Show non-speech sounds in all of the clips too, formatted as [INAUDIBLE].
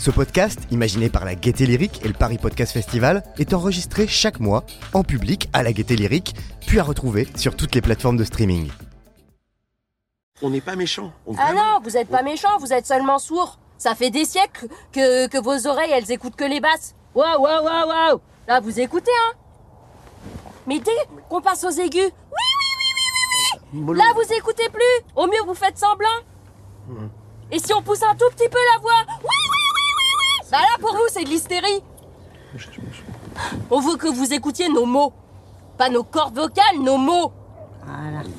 Ce podcast, imaginé par la Gaieté Lyrique et le Paris Podcast Festival, est enregistré chaque mois en public à la Gaieté Lyrique, puis à retrouver sur toutes les plateformes de streaming. On n'est pas méchants. On- Ah vraiment. non, vous êtes pas méchant, vous êtes seulement sourd. Ça fait des siècles que, que vos oreilles, elles écoutent que les basses. Waouh, waouh, waouh, waouh Là, vous écoutez, hein Mais dès qu'on passe aux aigus, oui, Mollo. là, vous écoutez plus. Au mieux, vous faites semblant. Et si on pousse un tout petit peu la voix, oui, oui, oui, oui, oui Bah là, pour vous, c'est de l'hystérie. On veut que vous écoutiez nos mots. Pas nos cordes vocales, nos mots.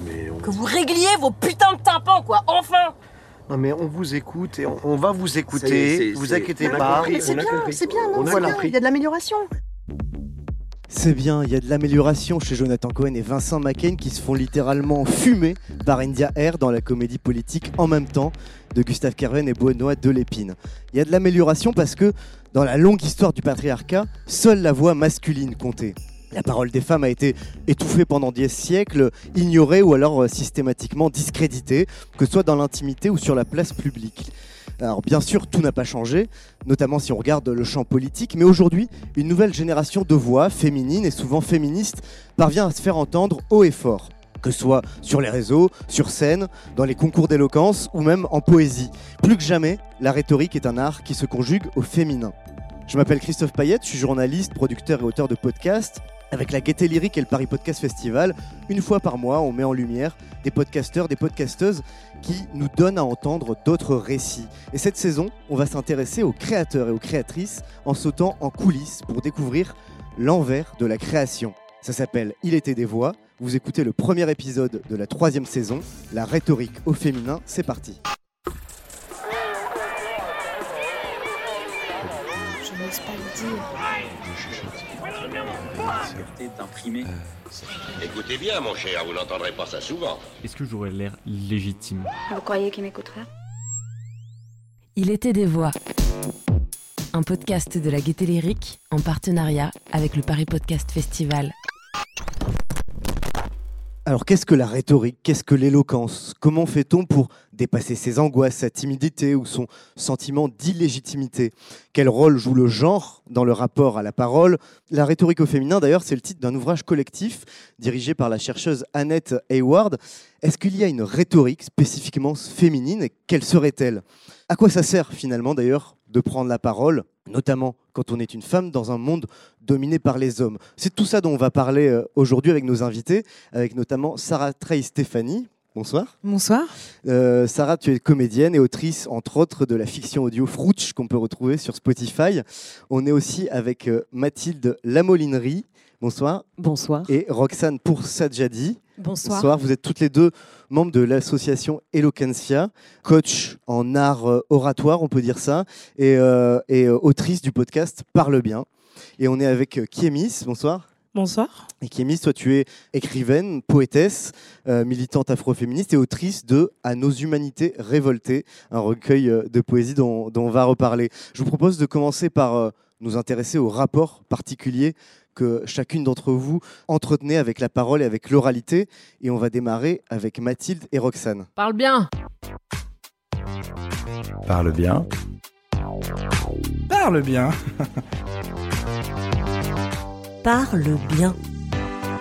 Mais on... Que vous régliez vos putains de tympans, quoi, enfin Non, mais on vous écoute et on, on va vous écouter. vous inquiétez pas. c'est bien, c'est bien, non On a C'est bien, compris. Il y a de l'amélioration. C'est bien, il y a de l'amélioration chez Jonathan Cohen et Vincent McCain qui se font littéralement fumer par India Air dans la comédie politique en même temps de Gustave Kerven et Benoît Delépine. Il y a de l'amélioration parce que dans la longue histoire du patriarcat, seule la voix masculine comptait. La parole des femmes a été étouffée pendant des siècles, ignorée ou alors euh, systématiquement discréditée, que ce soit dans l'intimité ou sur la place publique. Alors bien sûr, tout n'a pas changé, notamment si on regarde le champ politique, mais aujourd'hui, une nouvelle génération de voix féminines et souvent féministes parvient à se faire entendre haut et fort. Que ce soit sur les réseaux, sur scène, dans les concours d'éloquence ou même en poésie. Plus que jamais, la rhétorique est un art qui se conjugue au féminin. Je m'appelle Christophe Payette, je suis journaliste, producteur et auteur de podcasts. Avec la Gaieté Lyrique et le Paris Podcast Festival, une fois par mois, on met en lumière des podcasteurs, des podcasteuses qui nous donnent à entendre d'autres récits. Et cette saison, on va s'intéresser aux créateurs et aux créatrices en sautant en coulisses pour découvrir l'envers de la création. Ça s'appelle Il était des voix. Vous écoutez le premier épisode de la troisième saison, la rhétorique au féminin. C'est parti. Je n'ose pas le dire. d'imprimé. Écoutez bien, mon cher, vous n'entendrez pas ça souvent. Est-ce que j'aurais l'air légitime? Vous croyez qu'il m'écouterait Il était des voix. Un podcast de la Gaieté Lyrique en partenariat avec le Paris Podcast Festival. Alors qu'est-ce que la rhétorique? Qu'est-ce que l'éloquence? Comment fait-on pour dépasser ses angoisses, sa timidité ou son sentiment d'illégitimité? Quel rôle joue le genre dans le rapport à la parole? La rhétorique au féminin, d'ailleurs, c'est le titre d'un ouvrage collectif dirigé par la chercheuse Annette Hayward. Est-ce qu'il y a une rhétorique spécifiquement féminine? Quelle serait-elle? À quoi ça sert finalement d'ailleurs de prendre la parole, notamment quand on est une femme dans un monde dominé par les hommes C'est tout ça dont on va parler euh, aujourd'hui avec nos invités avec notamment Sarah Trey Stéphanie. Bonsoir. Bonsoir. Euh, Sarah, tu es comédienne et autrice, entre autres, de la fiction audio Frouch qu'on peut retrouver sur Spotify. On est aussi avec euh, Mathilde Lamolinerie. Bonsoir. Bonsoir. Et Roxane Poursadjadi. Bonsoir. Vous êtes toutes les deux membres de l'association Eloquencia, coach en art euh, oratoire, on peut dire ça, et, euh, et, euh, autrice du podcast Parle bien. Et on est avec Kiemis. Bonsoir. Bonsoir. Et Kémis, toi, tu es écrivaine, poétesse, euh, militante afroféministe et autrice de À nos humanités révoltées, un recueil de poésie dont, dont on va reparler. Je vous propose de commencer par euh, nous intéresser au rapport particulier que chacune d'entre vous entretenait avec la parole et avec l'oralité. Et on va démarrer avec Mathilde et Roxane. Parle bien Parle bien. Parle bien. [LAUGHS] Parle bien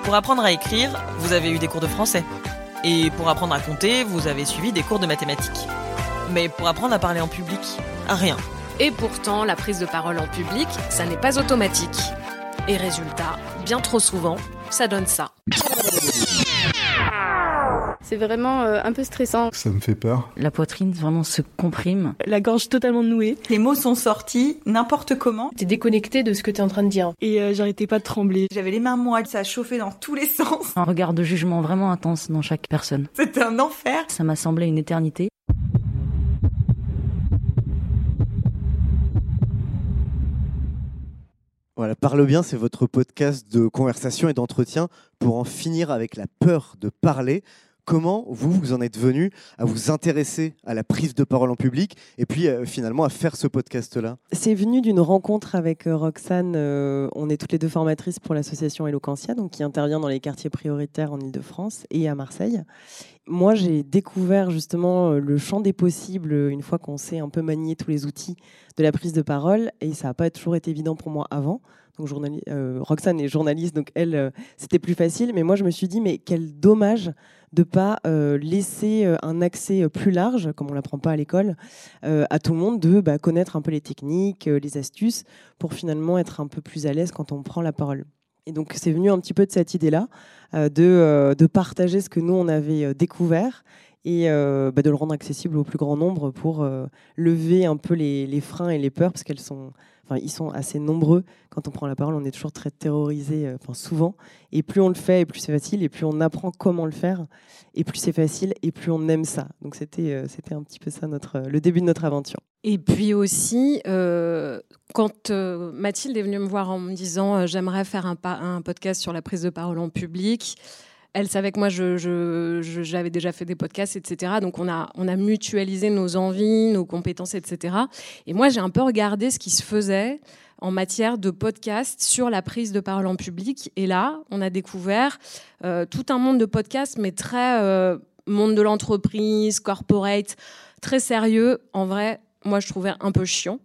Pour apprendre à écrire, vous avez eu des cours de français. Et pour apprendre à compter, vous avez suivi des cours de mathématiques. Mais pour apprendre à parler en public, rien. Et pourtant, la prise de parole en public, ça n'est pas automatique. Et résultat, bien trop souvent, ça donne ça. C'est vraiment euh, un peu stressant. Ça me fait peur. La poitrine vraiment se comprime. La gorge totalement nouée. Les mots sont sortis n'importe comment. T'es déconnecté de ce que t'es en train de dire. Et euh, j'arrêtais pas de trembler. J'avais les mains moites, ça a chauffé dans tous les [LAUGHS] sens. Un regard de jugement vraiment intense dans chaque personne. C'était un enfer. Ça m'a semblé une éternité. Voilà, Parle bien, c'est votre podcast de conversation et d'entretien pour en finir avec la peur de parler. Comment vous, vous en êtes venu à vous intéresser à la prise de parole en public et puis euh, finalement à faire ce podcast-là? C'est venu d'une rencontre avec euh, Roxane. euh, on est toutes les deux formatrices pour l'association Eloquentia, donc qui intervient dans les quartiers prioritaires en Ile-de-France et à Marseille. Moi, j'ai découvert justement le champ des possibles une fois qu'on sait un peu manier tous les outils de la prise de parole et ça n'a pas toujours été évident pour moi avant. Donc, Roxane est journaliste, donc elle, c'était plus facile. Mais moi, je me suis dit, mais quel dommage de pas euh, laisser euh, un accès euh, plus large, comme on l'apprend pas à l'école, à tout le monde de bah, connaître un peu les techniques, les astuces, pour finalement être un peu plus à l'aise quand on prend la parole. Et donc c'est venu un petit peu de cette idée-là, de, partager ce que nous on avait découvert et bah, de le rendre accessible au plus grand nombre pour lever un peu les, les freins et les peurs, parce qu'elles sont, ils sont assez nombreux. Quand on prend la parole, on est toujours très terrorisé, euh, souvent. Et plus on le fait, et plus c'est facile, et plus on apprend comment le faire, et plus c'est facile, et plus on aime ça. Donc c'était euh, c'était un petit peu ça notre, le début de notre aventure. Et puis aussi, euh, quand euh, Mathilde est venue me voir en me disant euh, j'aimerais faire un podcast sur la prise de parole en public, elle savait que moi j'avais déjà fait des podcasts, etc. Donc on a, mutualisé nos envies, nos compétences, etc. Et moi j'ai un peu regardé ce qui se faisait en matière de podcast sur la prise de parole en public. Et là, on a découvert euh, tout un monde de podcasts, mais très euh, monde de l'entreprise, corporate, très sérieux. En vrai, moi, je trouvais un peu chiant.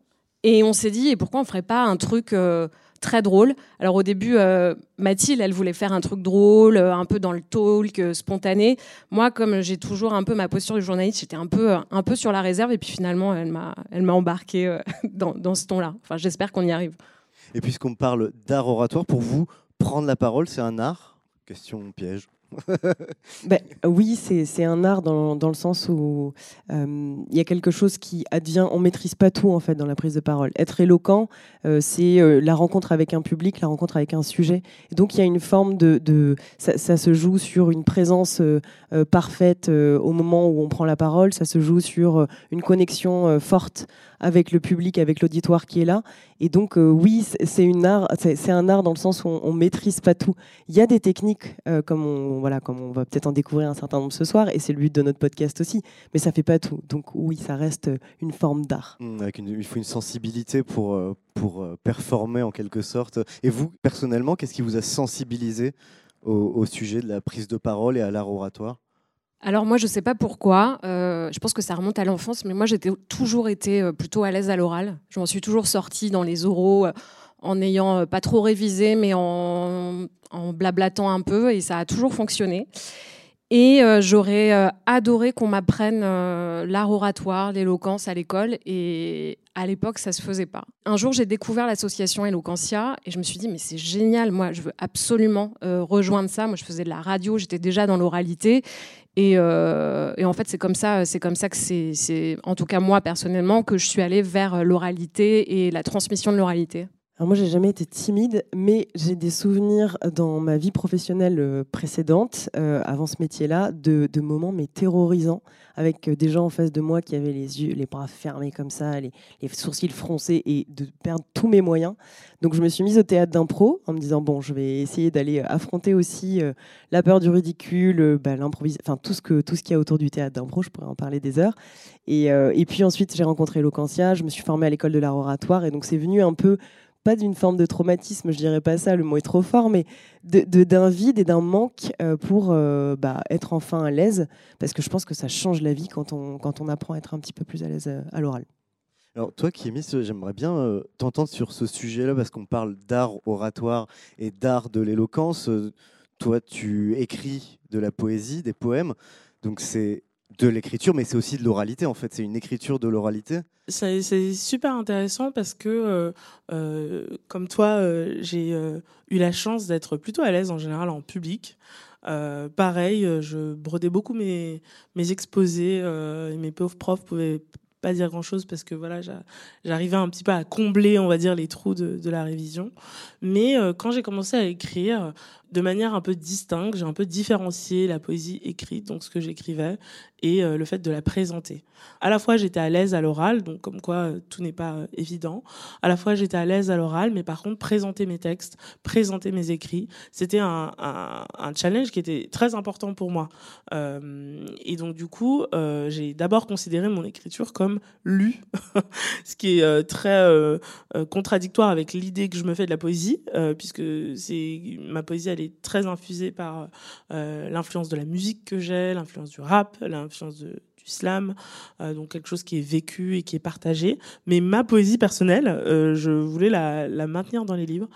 Et on s'est dit, et pourquoi on ferait pas un truc euh, très drôle Alors au début, euh, Mathilde, elle voulait faire un truc drôle, euh, un peu dans le talk, euh, spontané. Moi, comme j'ai toujours un peu ma posture de journaliste, j'étais un peu, un peu sur la réserve. Et puis finalement, elle m'a, elle m'a embarqué [LAUGHS] dans, dans ce ton-là. Enfin, j'espère qu'on y arrive. Et puisqu'on parle d'art oratoire, pour vous, prendre la parole, c'est un art? Question piège. Ben, oui, c'est un art dans, dans le sens où euh, il y a quelque chose qui advient. On maîtrise pas tout en fait dans la prise de parole. Être éloquent, euh, c'est euh, la rencontre avec un public, la rencontre avec un sujet. Et donc il y a une forme de, de ça, se joue sur une présence parfaite au moment où on prend la parole. Ça se joue sur une connexion forte avec le public, avec l'auditoire qui est là. Et donc euh, oui, c'est- un art dans le sens où on, on maîtrise pas tout. Il y a des techniques euh, comme on voilà, comme on va peut-être en découvrir un certain nombre ce soir, et c'est le but de notre podcast aussi. Mais ça fait pas tout. Donc oui, ça reste une forme d'art. Une- il faut une sensibilité pour, euh, pour performer en quelque sorte. Et vous, personnellement, qu'est-ce qui vous a sensibilisé au sujet de la prise de parole et à l'art oratoire? Alors moi, je sais pas pourquoi. euh, je pense que ça remonte à l'enfance, mais moi, j'ai toujours été euh, plutôt à l'aise à l'oral. Je m'en suis toujours sortie dans les oraux euh, en n'ayant pas trop révisé, mais en, blablatant un peu, et ça a toujours fonctionné. Et j'aurais adoré qu'on m'apprenne l'art oratoire, l'éloquence à l'école. Et à l'époque, ça se faisait pas. Un jour, j'ai découvert l'association Eloquentia et je me suis dit, mais c'est génial, moi, je veux absolument rejoindre ça. Moi, je faisais de la radio, j'étais déjà dans l'oralité. Et, euh, et en fait, c'est comme ça, c'est comme ça que c'est, c'est, en tout cas moi personnellement, que je suis allée vers l'oralité et la transmission de l'oralité. Alors moi, j'ai jamais été timide, mais j'ai des souvenirs dans ma vie professionnelle euh, précédente, euh, avant ce métier-là, de, moments mais terrorisants, avec euh, des gens en face de moi qui avaient les yeux, les bras fermés comme ça, les, sourcils froncés et de perdre tous mes moyens. Donc je me suis mise au théâtre d'impro en me disant bon, je vais essayer d'aller affronter aussi la peur du ridicule, bah, l'improvisation, enfin tout ce que tout ce qu'il y a autour du théâtre d'impro. Je pourrais en parler des heures. Et, puis ensuite, j'ai rencontré Eloquentia, je me suis formée à l'école de l'art oratoire, et donc c'est venu un peu pas d'une forme de traumatisme, je dirais pas ça, le mot est trop fort, mais de- de- d'un vide et d'un manque euh, pour euh, bah, être enfin à l'aise, parce que je pense que ça change la vie quand on, quand on apprend à être un petit peu plus à l'aise euh, à l'oral. Alors toi, Kémis, j'aimerais bien t'entendre sur ce sujet-là parce qu'on parle d'art oratoire et d'art de l'éloquence. Toi, tu écris de la poésie, des poèmes, donc c'est de l'écriture, mais c'est aussi de l'oralité en fait. C'est une écriture de l'oralité. C'est super intéressant parce que, euh, euh, comme toi, euh, j'ai eu la chance d'être plutôt à l'aise en général en public. Pareil, je brodais beaucoup mes, mes exposés et mes pauvres profs pouvaient pas dire grand chose parce que voilà, j'a- j'arrivais un petit peu à combler, on va dire, les trous de, la révision. Mais quand j'ai commencé à écrire, de manière un peu distincte. J'ai un peu différencié la poésie écrite, donc ce que j'écrivais, et euh, le fait de la présenter. À la fois, j'étais à l'aise à l'oral, donc comme quoi euh, tout n'est pas euh, évident. À la fois, j'étais à l'aise à l'oral, mais par contre, présenter mes textes, présenter mes écrits, c'était un, challenge qui était très important pour moi. et donc, du coup, j'ai d'abord considéré mon écriture comme lue, [LAUGHS] ce qui est très contradictoire avec l'idée que je me fais de la poésie, puisque c'est ma poésie, elle est très infusée par l'influence de la musique que j'ai, l'influence du rap, l'influence du slam, euh, donc quelque chose qui est vécu et qui est partagé. Mais ma poésie personnelle, euh, je voulais la, maintenir dans les livres.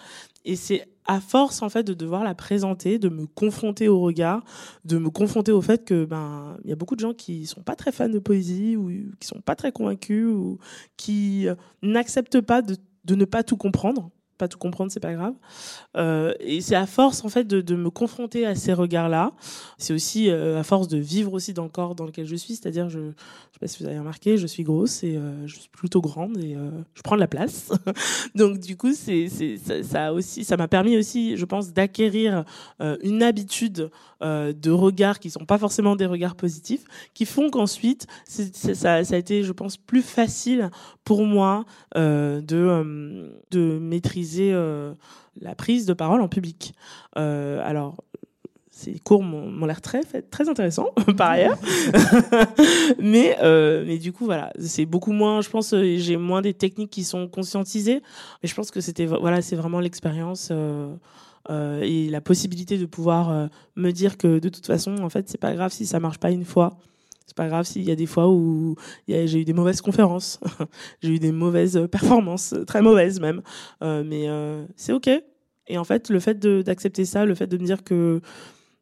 Et c'est à force en fait de devoir la présenter, de me confronter au regard, de me confronter au fait que ben il y a beaucoup de gens qui sont pas très fans de poésie ou qui sont pas très convaincus ou qui euh, n'acceptent pas de ne pas tout comprendre pas tout comprendre, c'est pas grave. Euh, et c'est à force en fait de, me confronter à ces regards-là. C'est aussi euh, à force de vivre aussi dans le corps dans lequel je suis, c'est-à-dire je, je sais pas si vous avez remarqué, je suis grosse et euh, je suis plutôt grande et je prends de la place. [LAUGHS] Donc du coup, c'est, ça, ça, aussi, ça m'a permis aussi, je pense, d'acquérir une habitude de regards qui sont pas forcément des regards positifs, qui font qu'ensuite, ça, ça a été, je pense, plus facile pour moi de de maîtriser euh, la prise de parole en public. Euh, alors, ces cours m'ont l'air très très intéressants [LAUGHS] par ailleurs. [LAUGHS] Mais euh, mais du coup voilà c'est beaucoup moins je pense j'ai moins des techniques qui sont conscientisées. Mais je pense que c'était voilà c'est vraiment l'expérience et la possibilité de pouvoir me dire que de toute façon en fait c'est pas grave si ça marche pas une fois c'est pas grave s'il y a des fois où j'ai eu des mauvaises conférences, [LAUGHS] j'ai eu des mauvaises performances, très mauvaises même, euh, mais euh, c'est ok. Et en fait, le fait d'accepter ça, le fait de me dire que,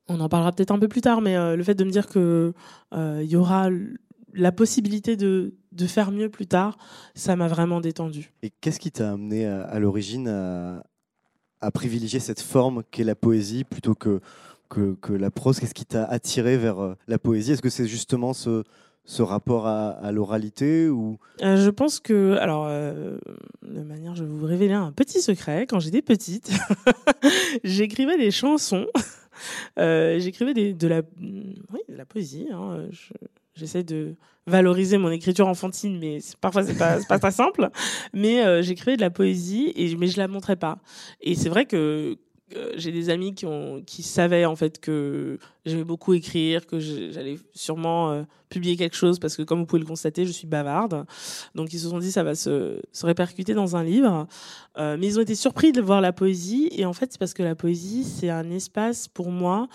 on en parlera peut-être un peu plus tard, mais euh, le fait de me dire que il y aura la possibilité de, faire mieux plus tard, ça m'a vraiment détendu. Et qu'est-ce qui t'a amené à, l'origine à privilégier cette forme qu'est la poésie plutôt que que, la prose Qu'est-ce qui t'a attiré vers euh, la poésie? Est-ce que c'est justement ce, rapport à, l'oralité ou? Euh, Je pense que, alors, euh, de manière, je vais vous révéler un petit secret. Quand j'étais petite, [LAUGHS] j'écrivais des chansons. J'écrivais de la, oui, de la poésie. Hein. J'essaie de valoriser mon écriture enfantine, mais parfois c'est pas, pas très simple. Mais j'écrivais de la poésie, mais je la montrais pas. Et c'est vrai que euh, j'ai des amis qui savaient en fait que j'aimais beaucoup écrire, que j'allais sûrement euh, publier quelque chose parce que comme vous pouvez le constater, je suis bavarde. Donc ils se sont dit ça va se, répercuter dans un livre. Euh, mais ils ont été surpris de voir la poésie et en fait c'est parce que la poésie c'est un espace pour moi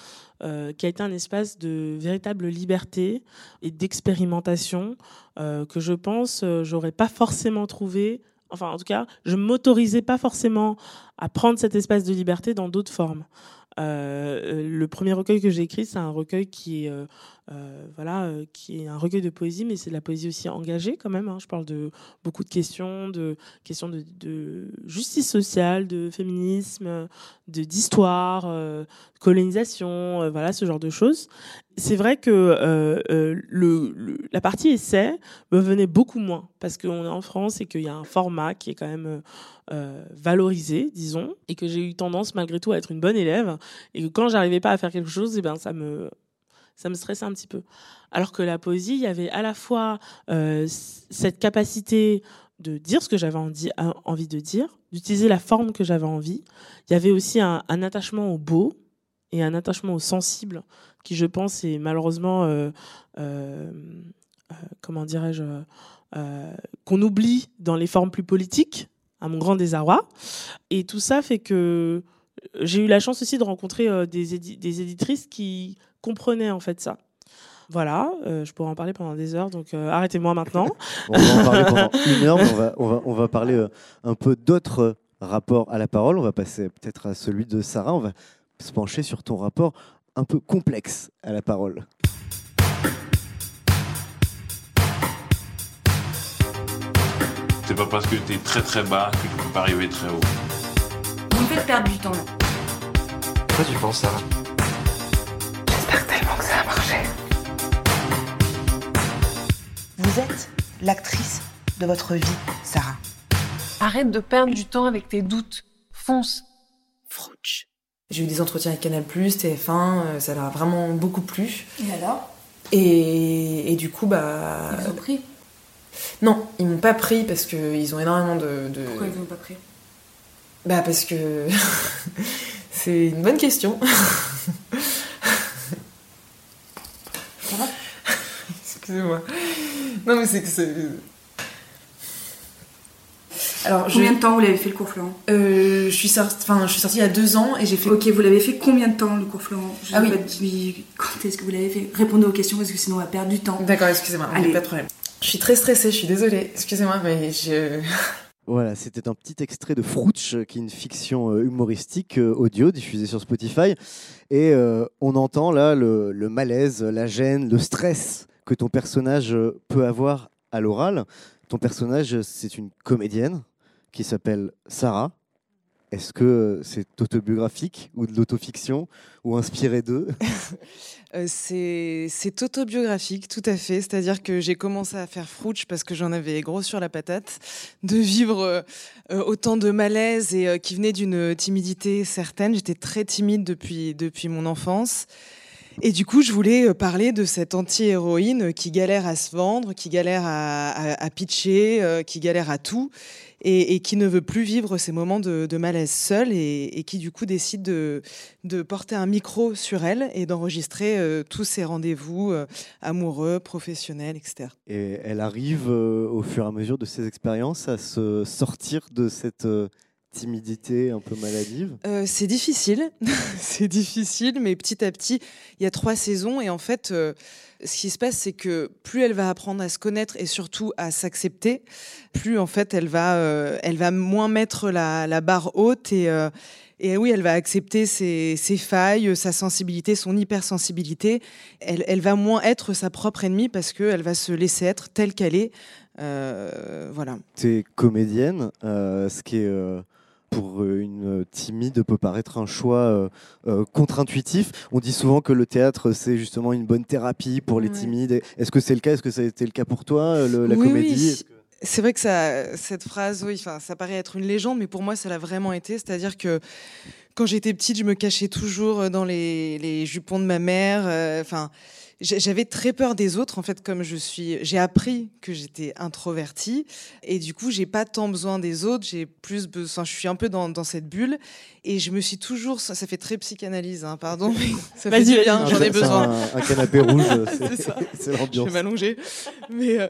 qui a été un espace de véritable liberté et d'expérimentation que je pense j'aurais pas forcément trouvé enfin en tout cas, je m'autorisais pas forcément à prendre cet espace de liberté dans d'autres formes. Euh, le premier recueil que j'ai écrit, c'est un recueil qui est, euh, euh, voilà, euh, qui est un recueil de poésie, mais c'est de la poésie aussi engagée quand même. Hein. Je parle de beaucoup de questions, de questions de, justice sociale, de féminisme, de d'histoire, euh, colonisation, voilà ce genre de choses. C'est vrai que le, la partie essai me venait beaucoup moins parce qu'on est en France et qu'il y a un format qui est quand même euh, valorisé, disons, et que j'ai eu tendance malgré tout à être une bonne élève, et que quand j'arrivais pas à faire quelque chose, et eh ben ça me ça me stressait un petit peu. Alors que la poésie, il y avait à la fois euh, cette capacité de dire ce que j'avais envie de dire, d'utiliser la forme que j'avais envie. Il y avait aussi un, attachement au beau et un attachement au sensible qui, je pense, est malheureusement, euh, euh, euh comment dirais-je, euh, qu'on oublie dans les formes plus politiques à mon grand désarroi. Et tout ça fait que j'ai eu la chance aussi de rencontrer euh, des éditrices qui comprenaient en fait ça. Voilà, euh, je pourrais en parler pendant des heures, donc euh, arrêtez-moi maintenant. [LAUGHS] on va en parler pendant [LAUGHS] une heure, mais on va, on va, on va parler euh, un peu d'autres rapports à la parole. On va passer peut-être à celui de Sarah. On va se pencher sur ton rapport un peu complexe à la parole. C'est pas parce que t'es très très bas que tu peux pas arriver très haut. Vous me faites perdre du temps. Pourquoi tu penses ça? J'espère tellement que ça a marché. Vous êtes l'actrice de votre vie, Sarah. Arrête de perdre du temps avec tes doutes. Fonce. Frouch. J'ai eu des entretiens avec Canal+, TF1, ça leur a vraiment beaucoup plu. Et alors? Et, et, du coup, bah... Ils vous ont pris? Non, ils m'ont pas pris parce qu'ils ont énormément de... de... Pourquoi ils vous ont pas pris? Bah parce que... [LAUGHS] c'est une bonne question. [LAUGHS] Ça va Excusez-moi. Non mais c'est que c'est... Alors, combien je... de temps vous l'avez fait le cours Florent? Euh, je, suis sorti, enfin, je suis sortie il y a deux ans et j'ai fait. Ok, vous l'avez fait combien de temps le cours Florent? Je Ah oui. Pas dit quand est-ce que vous l'avez fait? Répondez aux questions parce que sinon on va perdre du temps. D'accord, excusez-moi, Allez. pas de problème. Je suis très stressée, je suis désolée. Excusez-moi, mais je. Voilà, c'était un petit extrait de Frouch, qui est une fiction euh, humoristique euh, audio diffusée sur Spotify. Et euh, on entend là le, malaise, la gêne, le stress que ton personnage euh, peut avoir à l'oral. Ton personnage, c'est une comédienne qui s'appelle Sarah. Est-ce que c'est autobiographique ou de l'autofiction ou inspiré d'eux? [LAUGHS] Euh, C'est autobiographique, tout à fait. C'est-à-dire que j'ai commencé à faire Frouch parce que j'en avais gros sur la patate, de vivre euh, autant de malaise et euh, qui venait d'une timidité certaine. J'étais très timide depuis, depuis mon enfance. Et du coup, je voulais parler de cette anti-héroïne qui galère à se vendre, qui galère à, à, pitcher, euh, qui galère à tout, et, et, qui ne veut plus vivre ces moments de, de malaise seule, et, et, qui du coup décide de, de, porter un micro sur elle et d'enregistrer euh, tous ses rendez-vous euh, amoureux, professionnels, etc. Et elle arrive euh, au fur et à mesure de ses expériences à se sortir de cette timidité un peu maladive? Euh, C'est difficile, [LAUGHS] c'est difficile, mais petit à petit, il y a trois saisons et en fait, euh, ce qui se passe, c'est que plus elle va apprendre à se connaître et surtout à s'accepter, plus en fait, elle va, euh, elle va moins mettre la, la barre haute et euh, et oui, elle va accepter ses, ses, failles, sa sensibilité, son hypersensibilité. Elle, elle va moins être sa propre ennemie parce qu'elle va se laisser être telle qu'elle est. Euh, voilà. Tu es comédienne, ce qui est pour une timide peut paraître un choix euh, contre-intuitif. On dit souvent que le théâtre, c'est justement une bonne thérapie pour les ouais. timides. Est-ce que c'est le cas? Est-ce que ça a été le cas pour toi, le, la oui, comédie? oui. C'est vrai que ça, cette phrase, oui, enfin, ça paraît être une légende, mais pour moi, ça l'a vraiment été. C'est-à-dire que quand j'étais petite, je me cachais toujours dans les, les jupons de ma mère. Enfin. Euh, j'avais très peur des autres en fait comme je suis j'ai appris que j'étais introvertie. Et du coup j'ai pas tant besoin des autres j'ai plus besoin je suis un peu dans, dans, cette bulle. Et je me suis toujours ça, fait très psychanalyse hein, pardon mais [LAUGHS] ça fait du bien j'en ai besoin un, un, canapé rouge [LAUGHS] [LAUGHS] c'est l'ambiance. Je vais m'allonger. Mais euh,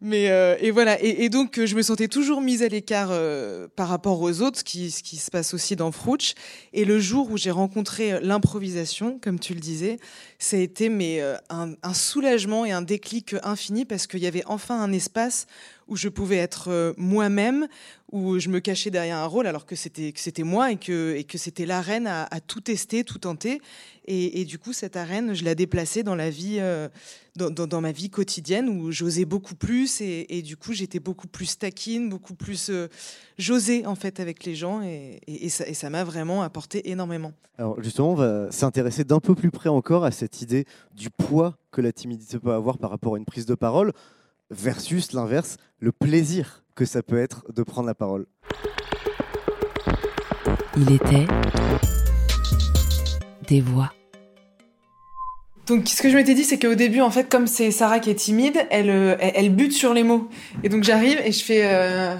mais euh, et voilà. Et, et, donc je me sentais toujours mise à l'écart euh, par rapport aux autres ce qui ce qui se passe aussi dans Frouch. Et le jour où j'ai rencontré l'improvisation comme tu le disais ça a été mais un, soulagement et un déclic infini parce qu'il y avait enfin un espace où je pouvais être euh, moi-même, où je me cachais derrière un rôle alors que c'était moi et que et que c'était l'arène à, à, tout tester, tout tenter. Et, du coup, cette arène, je la déplaçais dans la vie, euh, dans, dans, ma vie quotidienne où j'osais beaucoup plus et, et du coup, j'étais beaucoup plus taquine, beaucoup plus euh, j'osais en fait avec les gens et, et ça m'a vraiment apporté énormément. Alors justement, on va s'intéresser d'un peu plus près encore à cette idée du poids que la timidité peut avoir par rapport à une prise de parole versus l'inverse, le plaisir que ça peut être de prendre la parole. Il était des voix. Donc, ce que je m'étais dit, c'est qu'au début, en fait, comme c'est Sarah qui est timide, elle, elle, elle, bute sur les mots. Et donc, j'arrive et je fais euh,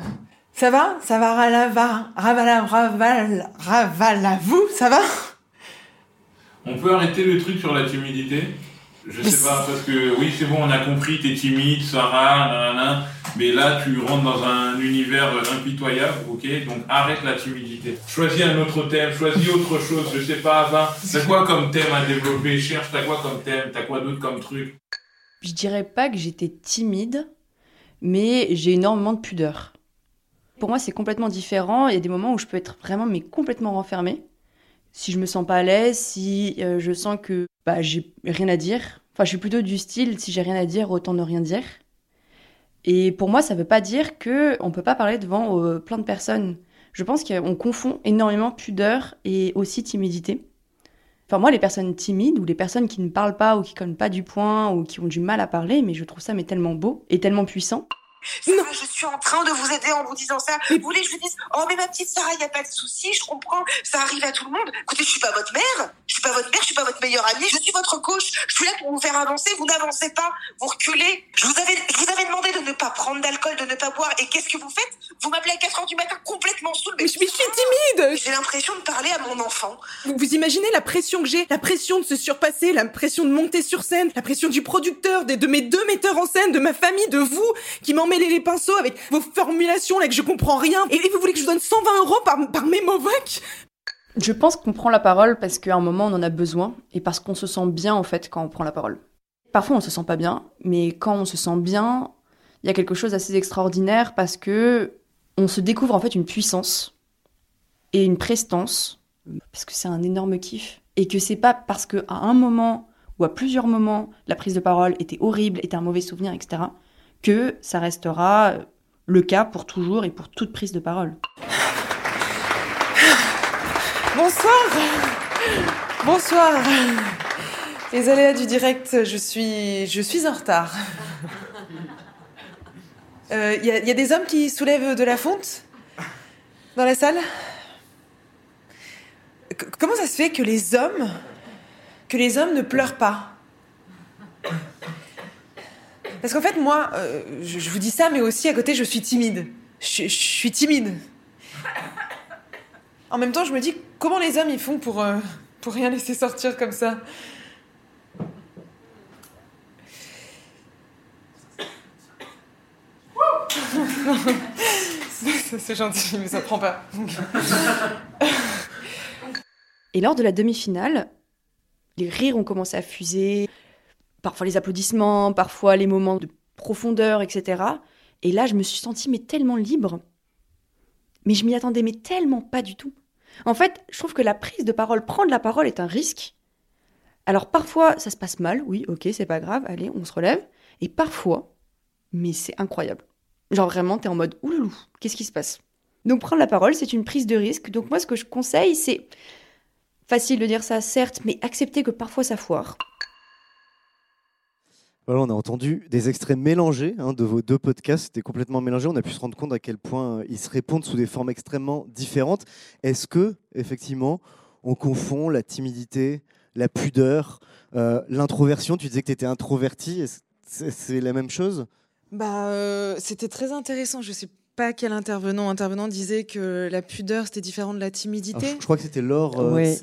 Ça va? Ça va Ravala, Ravala, Ravala, Ravala, vous Ça va? On peut arrêter le truc sur la timidité? Je sais pas, parce que oui, c'est bon, on a compris, t'es timide, Sarah, nanana, mais là, tu rentres dans un univers impitoyable, ok? Donc arrête la timidité. Choisis un autre thème, choisis autre chose, je sais pas, va. T'as quoi comme thème à développer? Cherche, t'as quoi comme thème? T'as quoi d'autre comme truc? Je dirais pas que j'étais timide, mais j'ai énormément de pudeur. Pour moi, c'est complètement différent. Il y a des moments où je peux être vraiment, mais complètement renfermée si je me sens pas à l'aise, si euh, je sens que bah, j'ai rien à dire. Enfin, je suis plutôt du style, si j'ai rien à dire, autant ne rien dire. Et pour moi, ça veut pas dire que on peut pas parler devant euh, plein de personnes. Je pense qu'on confond énormément pudeur et aussi timidité. Enfin, moi, les personnes timides ou les personnes qui ne parlent pas ou qui collent pas du poing ou qui ont du mal à parler, mais je trouve ça mais tellement beau et tellement puissant. Je suis en train de vous aider en vous disant ça. Vous voulez que je vous dise, oh mais ma petite Sarah, il n'y a pas de souci, je comprends, ça arrive à tout le monde. Écoutez, je suis pas votre mère, je suis pas votre mère, je suis pas votre meilleure amie, je suis votre coach. Je suis là pour vous faire avancer, vous n'avancez pas, vous reculez. Je vous avais, je vous avais demandé de ne pas prendre d'alcool, de ne pas boire, et qu'est-ce que vous faites? Vous m'appelez à 4 heures du matin complètement saoul. Mais je mais je suis timide J'ai l'impression de parler à mon enfant. Vous, vous imaginez la pression que j'ai La pression de se surpasser, la pression de monter sur scène, la pression du producteur, des- de mes deux metteurs en scène, de ma famille, de vous, qui m'emmêlez les pinceaux avec vos formulations là que je comprends rien. Et, vous voulez que je vous donne 120 euros par, par Memovoc Je pense qu'on prend la parole parce qu'à un moment on en a besoin et parce qu'on se sent bien en fait quand on prend la parole. Parfois on se sent pas bien, mais quand on se sent bien, il y a quelque chose d'assez extraordinaire parce que on se découvre en fait une puissance et une prestance parce que c'est un énorme kiff et que c'est pas parce que à un moment ou à plusieurs moments la prise de parole était horrible, était un mauvais souvenir, etc. que ça restera le cas pour toujours et pour toute prise de parole. Bonsoir Bonsoir Les aléas du direct, je suis, je suis en retard. Il y, a- y a des hommes qui soulèvent de la fonte dans la salle? Comment ça se fait que les hommes, que les hommes ne pleurent pas? Parce qu'en fait, moi, euh, je, vous dis ça, mais aussi à côté, je suis timide. Je, suis timide. En même temps, je me dis comment les hommes ils font pour, euh, pour rien laisser sortir comme ça? [LAUGHS] C'est- C'est gentil, mais ça prend pas. Et lors de la demi-finale, les rires ont commencé à fuser, parfois les applaudissements, parfois les moments de profondeur, etc. Et là, je me suis sentie mais tellement libre. Mais je m'y attendais mais tellement pas du tout. En fait, je trouve que la prise de parole, prendre la parole est un risque. Alors parfois, ça se passe mal, oui, ok, c'est pas grave, allez, on se relève. Et parfois, mais c'est incroyable. Genre vraiment, t'es en mode ouloulou, qu'est-ce qui se passe? Donc prendre la parole, c'est une prise de risque. Donc moi, ce que je conseille, c'est facile de dire ça, certes, mais accepter que parfois ça foire. Voilà, on a entendu des extraits mélangés hein, de vos deux podcasts, c'était complètement mélangé. On a pu se rendre compte à quel point euh, ils se répondent sous des formes extrêmement différentes. Est-ce que, effectivement, on confond la timidité, la pudeur, euh, l'introversion? Tu disais que tu étais introverti, c'est la même chose? Bah, euh, c'était très intéressant. Je sais pas quel intervenant intervenant disait que la pudeur c'était différent de la timidité. Alors, je, je crois que c'était Laure. euh, Ouais.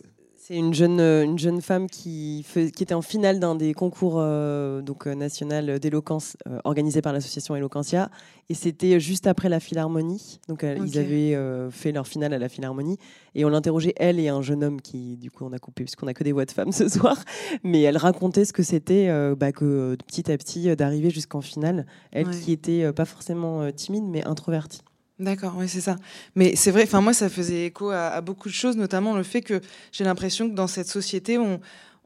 C'est- une jeune, euh, une jeune femme qui, fait- qui était en finale d'un des concours euh, donc, euh, national d'éloquence euh, organisé par l'association Eloquentia. Et c'était juste après la Philharmonie. Donc, ils avaient euh, fait leur finale à la Philharmonie. Et on l'interrogeait, elle et un jeune homme qui, du coup, on a coupé, puisqu'on a que des voix de femmes ce [LAUGHS] soir. Mais elle racontait ce que c'était bah, que petit à petit, d'arriver jusqu'en finale. Elle Ouais. qui était pas forcément timide, mais introvertie. D'accord, oui, c'est ça. Mais c'est vrai, enfin moi, ça faisait écho à, beaucoup de choses, notamment le fait que j'ai l'impression que dans cette société, on,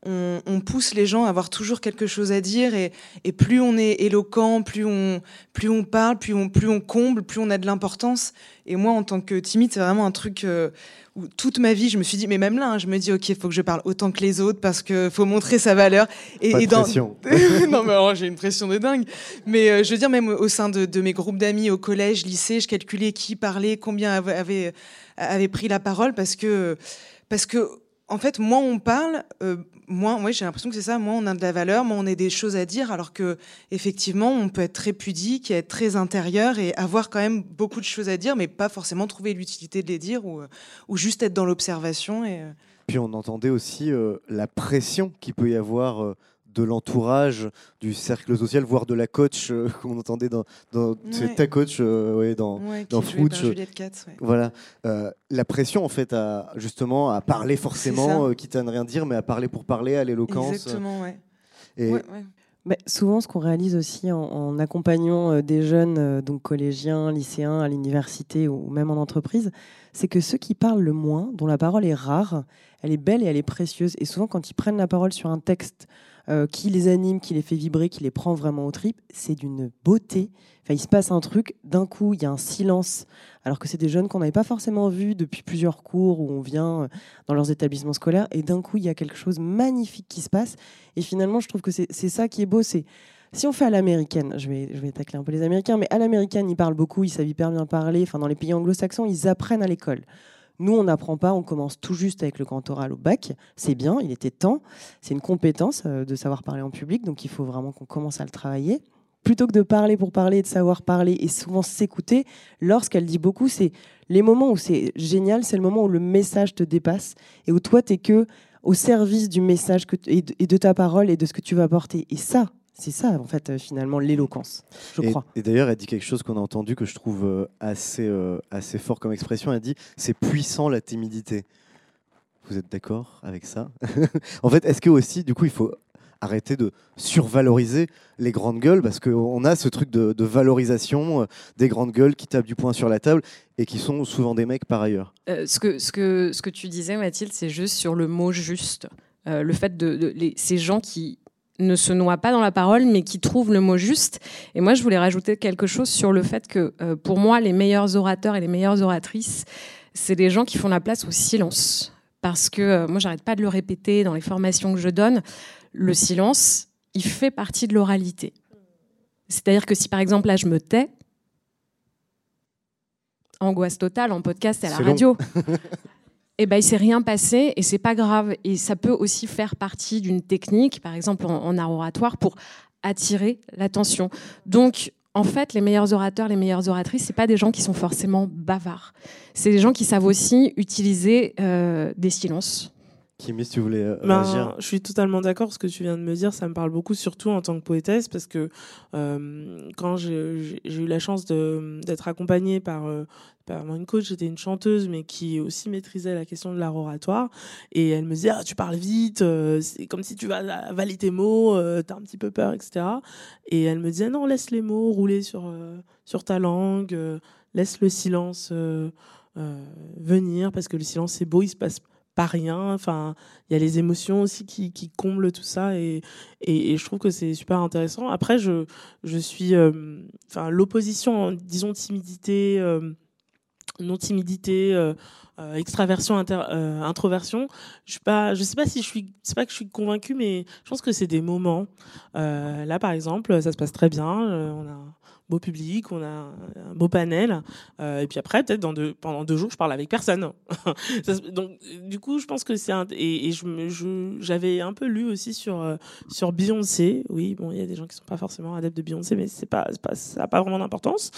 on, on pousse les gens à avoir toujours quelque chose à dire, et, et plus on est éloquent, plus on, plus on parle, plus on, plus on comble, plus on a de l'importance. Et moi, en tant que timide, c'est vraiment un truc euh, où toute ma vie, je me suis dit, mais même là, hein, je me dis, ok, il faut que je parle autant que les autres parce que faut montrer sa valeur. Et, Pas de et dans... pression. [LAUGHS] non, mais alors, j'ai une pression de dingue. Mais euh, je veux dire, même au sein de, de mes groupes d'amis au collège, lycée, je calculais qui parlait, combien avait, avait, avait pris la parole parce que, parce que, en fait, moins on parle, euh, moins, ouais, j'ai l'impression que c'est ça, moins on a de la valeur, moins on a des choses à dire, alors que, effectivement, on peut être très pudique, être très intérieur et avoir quand même beaucoup de choses à dire, mais pas forcément trouver l'utilité de les dire ou, euh, juste être dans l'observation. Et, euh, Puis on entendait aussi euh, la pression qu'il peut y avoir de l'entourage, du cercle social, voire de la coach euh, [LAUGHS] qu'on entendait dans, dans c'est ta coach euh, ouais, dans, Ouais, qui dans Fruits, Katz, ouais. Voilà, Euh, la pression en fait à justement à parler forcément, euh, quitte à ne rien dire, mais à parler pour parler, à l'éloquence. Exactement, ouais. Et Ouais, ouais. Mais souvent, ce qu'on réalise aussi en, en accompagnant euh, des jeunes, euh, donc collégiens, lycéens, à l'université ou même en entreprise, c'est que ceux qui parlent le moins, dont la parole est rare, elle est belle et elle est précieuse. Et souvent, quand ils prennent la parole sur un texte euh, qui les anime, qui les fait vibrer, qui les prend vraiment au trip, c'est d'une beauté. Enfin, il se passe un truc, d'un coup, il y a un silence, alors que c'est des jeunes qu'on n'avait pas forcément vus depuis plusieurs cours où on vient euh, dans leurs établissements scolaires, et d'un coup, il y a quelque chose de magnifique qui se passe. Et finalement, je trouve que c'est ça qui est beau, c'est Si on fait à l'américaine, je vais, je tacler un peu les Américains, mais à l'américaine, ils parlent beaucoup, ils savent hyper bien parler. Enfin, dans les pays anglo-saxons, ils apprennent à l'école. Nous, on n'apprend pas, on commence tout juste avec le grand oral au bac. C'est bien, il était temps. C'est une compétence euh, de savoir parler en public, donc il faut vraiment qu'on commence à le travailler. Plutôt que de parler pour parler, de savoir parler et souvent s'écouter, lorsqu'elle dit beaucoup, c'est les moments où c'est génial, c'est le moment où le message te dépasse et où toi, tu es que au service du message et de ta parole et de ce que tu vas porter. Et ça, c'est ça, en fait, euh, finalement, l'éloquence, je Et- crois. Et, d'ailleurs, elle dit quelque chose qu'on a entendu que je trouve euh, assez, euh, assez fort comme expression. Elle dit c'est puissant la timidité. Vous êtes d'accord avec ça? [LAUGHS] En fait, est-ce que aussi, du coup, il faut arrêter de survaloriser les grandes gueules? Parce qu'on a ce truc de, de valorisation euh, des grandes gueules qui tapent du poing sur la table et qui sont souvent des mecs par ailleurs. Euh, ce, que, ce, que, ce que tu disais, Mathilde, c'est juste sur le mot juste. Euh, le fait de, de- les- ces gens qui ne se noient pas dans la parole, mais qui trouvent le mot juste. Et moi, je voulais rajouter quelque chose sur le fait que, euh, pour moi, les meilleurs orateurs et les meilleures oratrices, c'est des gens qui font la place au silence. Parce que euh, moi, j'arrête pas de le répéter dans les formations que je donne. Le silence, il fait partie de l'oralité. C'est-à-dire que si, par exemple, là, je me tais, angoisse totale en podcast et à la radio. [LAUGHS] Eh ben, il s'est rien passé et c'est pas grave. Et ça peut aussi faire partie d'une technique, par exemple en, en art oratoire, pour attirer l'attention. Donc, en fait, les meilleurs orateurs, les meilleures oratrices, c'est pas des gens qui sont forcément bavards. C'est des gens qui savent aussi utiliser euh, des silences. Kimi, si tu voulais euh, Ben, réagir? je suis totalement d'accord. Ce que tu viens de me dire, ça me parle beaucoup, surtout en tant que poétesse, parce que euh, quand j'ai eu la chance d'être accompagnée par, euh, par une coach, j'étais une chanteuse, mais qui aussi maîtrisait la question de l'art oratoire. Et elle me disait ah, Tu parles vite, euh, c'est comme si tu vas tes mots, euh, t'as un petit peu peur, etc. Et elle me disait Non, laisse les mots rouler sur, euh, sur ta langue, laisse le silence venir, parce que le silence, c'est beau, il se passe pas rien. Enfin, il y a les émotions aussi qui, qui comblent tout ça et, et, je trouve que c'est super intéressant. Après, je, je suis. Enfin, l'opposition, disons, timidité, non-timidité. euh, euh, extraversion, euh, introversion. Je suis pas, je sais pas si je suis, c'est pas que je suis convaincue, mais je pense que c'est des moments. Là, par exemple, ça se passe très bien. Beau public, on a un beau panel. euh, et puis après, peut-être deux, pendant deux jours, je parle avec personne. [LAUGHS] Donc, du coup, je pense que c'est un, et, j'avais un peu lu aussi sur euh, sur Beyoncé. Oui, bon, il y a des gens qui sont pas forcément adeptes de Beyoncé, mais c'est pas, pas, ça n'a pas vraiment d'importance.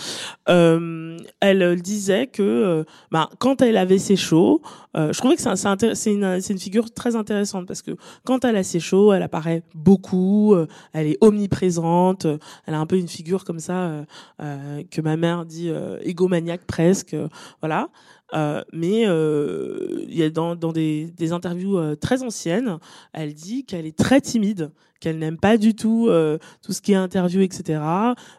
Euh, elle disait que bah, quand elle avait ses shows, je trouvais que c'est une, c'est une figure très intéressante parce que quand elle a ses shows, elle apparaît beaucoup, elle est omniprésente, elle a un peu une figure comme ça que ma mère dit euh, égomaniaque presque, euh, voilà. Euh, mais euh, il y a dans, des, des interviews euh, très anciennes, elle dit qu'elle est très timide, qu'elle n'aime pas du tout euh, tout ce qui est interview, etc.,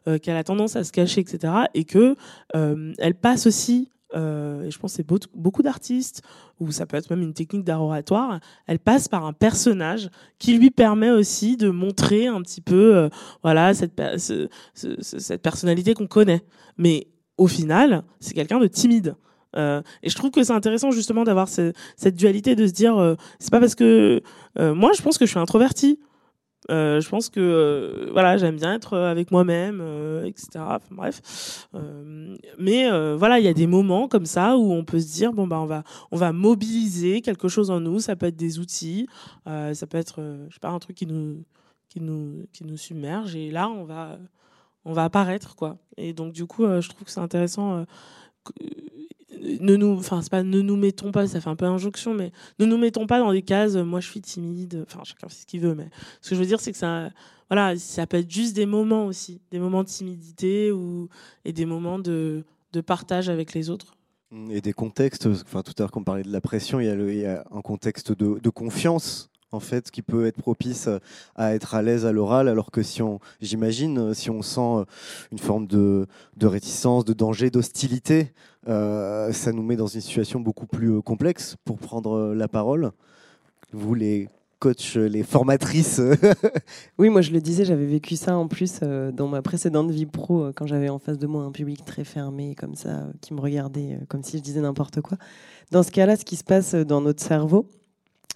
euh, qu'elle a tendance à se cacher, etc., et que euh, elle passe aussi. Euh, et je pense que c'est beaucoup, d'artistes, ou ça peut être même une technique d'art oratoire, elle passe par un personnage qui lui permet aussi de montrer un petit peu euh, voilà, cette, cette personnalité qu'on connaît. Mais au final, c'est quelqu'un de timide. Euh, et je trouve que c'est intéressant justement d'avoir ce- cette dualité de se dire, c'est pas parce que moi je pense que je suis introvertie. Euh, je pense que euh, voilà, j'aime bien être avec moi-même, euh, etc. Bref, Euh, mais euh, voilà, il y a des moments comme ça où on peut se dire bon bah on va on va mobiliser quelque chose en nous. Ça peut être des outils, euh, ça peut être euh, je sais pas un truc qui nous qui nous qui nous submerge et là on va on va apparaître quoi. Et donc du coup, euh, je trouve que c'est intéressant. Ne nous, enfin c'est pas ne nous mettons pas, ça fait un peu injonction, mais ne nous mettons pas dans des cases. Moi, je suis timide. Enfin, chacun fait ce qu'il veut, mais ce que je veux dire, c'est que ça, voilà, ça peut être juste des moments aussi, des moments de timidité ou et des moments de de partage avec les autres. Et des contextes, enfin tout à l'heure qu'on parlait de la pression, il y a, le- il y a un contexte de, de confiance en fait qui peut être propice à être à l'aise à l'oral, alors que si on, j'imagine, euh, si on sent euh, une forme de, de réticence, de danger, d'hostilité, euh, ça nous met dans une situation beaucoup plus euh, complexe pour prendre euh, la parole. Vous les coachs, les formatrices, [LAUGHS] Oui, moi je le disais, j'avais vécu ça en plus euh, dans ma précédente vie pro, euh, quand j'avais en face de moi un public très fermé, comme ça, euh, qui me regardait euh, comme si je disais n'importe quoi. Dans ce cas-là, ce qui se passe euh, dans notre cerveau,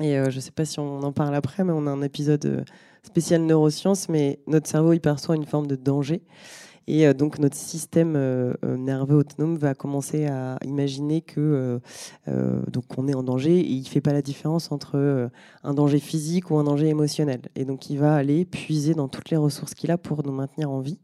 et euh, je ne sais pas si on en parle après, mais on a un épisode euh, spéciale neurosciences, mais notre cerveau il perçoit une forme de danger. Et euh, donc notre système nerveux autonome va commencer à imaginer que donc on est en danger et il fait pas la différence entre un danger physique ou un danger émotionnel. Et donc il va aller puiser dans toutes les ressources qu'il a pour nous maintenir en vie.